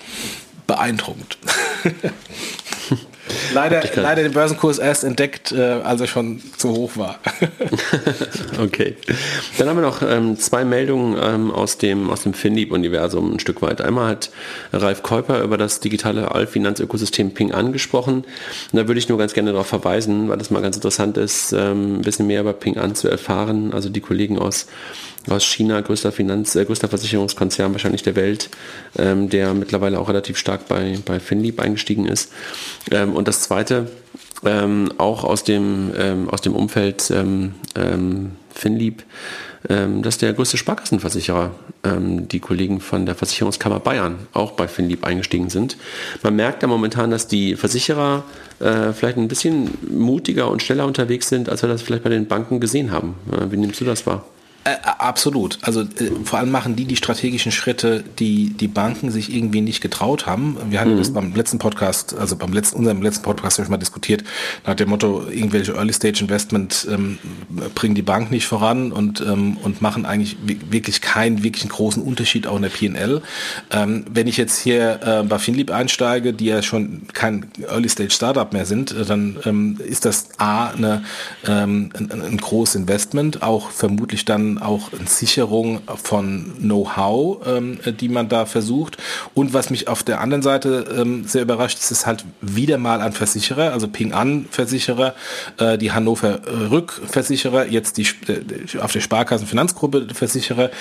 beeindruckend. leider, leider den Börsenkurs erst entdeckt, äh, als er schon zu hoch war. okay. Dann haben wir noch ähm, zwei Meldungen ähm, aus dem, aus dem FinLeap-Universum ein Stück weit. Einmal hat Ralf Käuper über das digitale Allfinanzökosystem Ping angesprochen. Und da würde ich nur ganz gerne darauf verweisen, weil das mal ganz interessant ist, ähm, ein bisschen mehr über Ping an zu erfahren. Also die Kollegen aus aus China, größter Finanz, äh, größter Versicherungskonzern wahrscheinlich der Welt, ähm, der mittlerweile auch relativ stark bei, bei FinLeap eingestiegen ist. Ähm, und das zweite, ähm, auch aus dem, ähm, aus dem Umfeld ähm, ähm, FinLeap, ähm, dass der größte Sparkassenversicherer, ähm, die Kollegen von der Versicherungskammer Bayern, auch bei FinLeap eingestiegen sind. Man merkt ja momentan, dass die Versicherer äh, vielleicht ein bisschen mutiger und schneller unterwegs sind, als wir das vielleicht bei den Banken gesehen haben. Äh, wie nimmst du das wahr? Äh, absolut. Also äh, vor allem machen die die strategischen Schritte, die die Banken sich irgendwie nicht getraut haben. Wir hatten mhm. das beim letzten Podcast, also beim letzten, unserem letzten Podcast habe ich mal diskutiert, nach dem Motto, irgendwelche Early Stage Investment ähm, bringen die Bank nicht voran und, ähm, und machen eigentlich wirklich keinen wirklichen großen Unterschied auch in der PNL. Ähm, wenn ich jetzt hier äh, bei Finlieb einsteige, die ja schon kein Early Stage Startup mehr sind, äh, dann ähm, ist das A eine, ähm, ein, ein großes Investment, auch vermutlich dann auch Sicherung von Know-how, ähm, die man da versucht. Und was mich auf der anderen Seite ähm, sehr überrascht, ist, ist halt wieder mal ein Versicherer, also Ping An Versicherer, äh, die Hannover Rückversicherer, jetzt die äh, auf der Sparkassenfinanzgruppe Versicherer.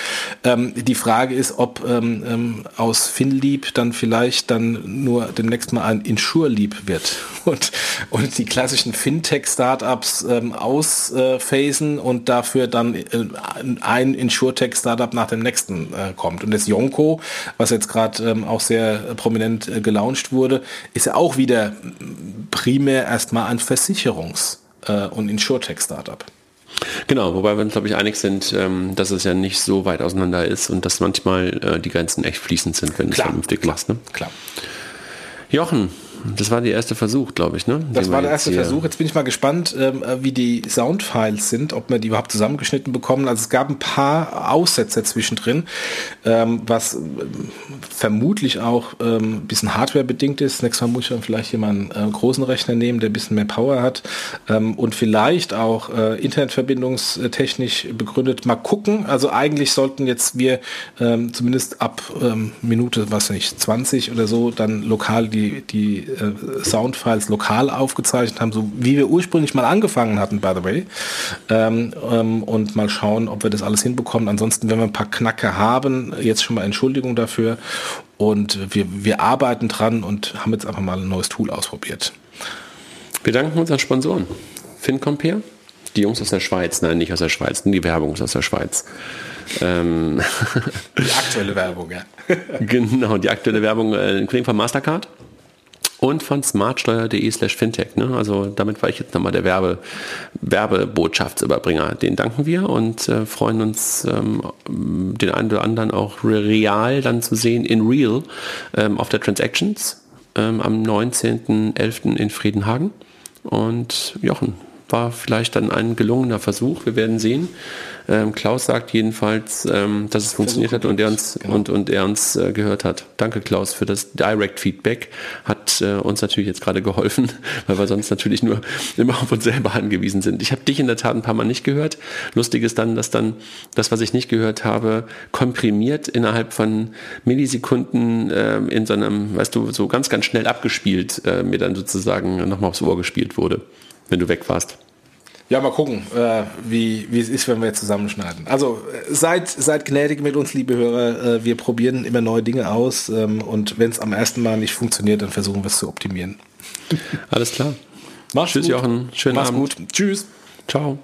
Ähm, die Frage ist, ob ähm, ähm, aus FinLeap dann vielleicht dann nur demnächst mal ein InsureLeap wird und, und die klassischen Fintech-Startups ähm, ausphasen und dafür dann äh, ein Insurtech-Startup nach dem nächsten äh, kommt. Und das Yonko, was jetzt gerade ähm, auch sehr prominent äh, gelauncht wurde, ist ja auch wieder primär erstmal ein Versicherungs- äh, und Insurtech-Startup. Genau, wobei wir uns, glaube ich, einig sind, ähm, dass es ja nicht so weit auseinander ist und dass manchmal äh, die Grenzen echt fließend sind, wenn du es vernünftig machst. Ne? Klar. Jochen, das war der erste Versuch, glaube ich, ne? Das war der erste Versuch. Jetzt bin ich mal gespannt, ähm, wie die Soundfiles sind, ob wir die überhaupt zusammengeschnitten bekommen. Also es gab ein paar Aussätze zwischendrin, ähm, was ähm, vermutlich auch ein bisschen Hardware bedingt ist. Nächstes Mal muss ich dann vielleicht einen äh, großen Rechner nehmen, der ein bisschen mehr Power hat und vielleicht auch äh, internetverbindungstechnisch begründet. Mal gucken. Also eigentlich sollten jetzt wir zumindest ab Minute, was nicht, 20 oder so, dann lokal die, die äh, Soundfiles lokal aufgezeichnet haben, so wie wir ursprünglich mal angefangen hatten, by the way. Ähm, ähm, und mal schauen, ob wir das alles hinbekommen. Ansonsten, wenn wir ein paar Knacke haben, jetzt schon mal Entschuldigung dafür. Und wir, wir arbeiten dran und haben jetzt einfach mal ein neues Tool ausprobiert. Wir danken unseren Sponsoren. FinCompare, Die Jungs aus der Schweiz, nein, nicht aus der Schweiz, die Werbung ist aus der Schweiz. Ähm die aktuelle Werbung, ja. genau, die aktuelle Werbung, ein Kollegen von Mastercard und von smartsteuer.de slash fintech. Ne? Also damit war ich jetzt nochmal der Werbe, Werbebotschaftsüberbringer. Den danken wir und äh, freuen uns, ähm, den einen oder anderen auch real dann zu sehen, in real, ähm, auf der Transactions ähm, am 19.11. in Friedenhagen. Und Jochen, war vielleicht dann ein gelungener Versuch. Wir werden sehen. Ähm, Klaus sagt jedenfalls, ähm, dass es funktioniert hat und er uns, genau. und, und er uns äh, gehört hat. Danke Klaus für das Direct Feedback. Hat äh, uns natürlich jetzt gerade geholfen, weil wir sonst natürlich nur immer auf uns selber angewiesen sind. Ich habe dich in der Tat ein paar Mal nicht gehört. Lustig ist dann, dass dann das, was ich nicht gehört habe, komprimiert innerhalb von Millisekunden äh, in so einem, weißt du, so ganz, ganz schnell abgespielt, äh, mir dann sozusagen nochmal aufs Ohr gespielt wurde wenn du weg warst. Ja, mal gucken, äh, wie, wie es ist, wenn wir jetzt zusammenschneiden. Also äh, seid, seid gnädig mit uns, liebe Hörer. Äh, wir probieren immer neue Dinge aus ähm, und wenn es am ersten Mal nicht funktioniert, dann versuchen wir es zu optimieren. Alles klar. Mach's Tschüss, gut. Jochen. Schönen Mach's Abend. gut. Tschüss. Ciao.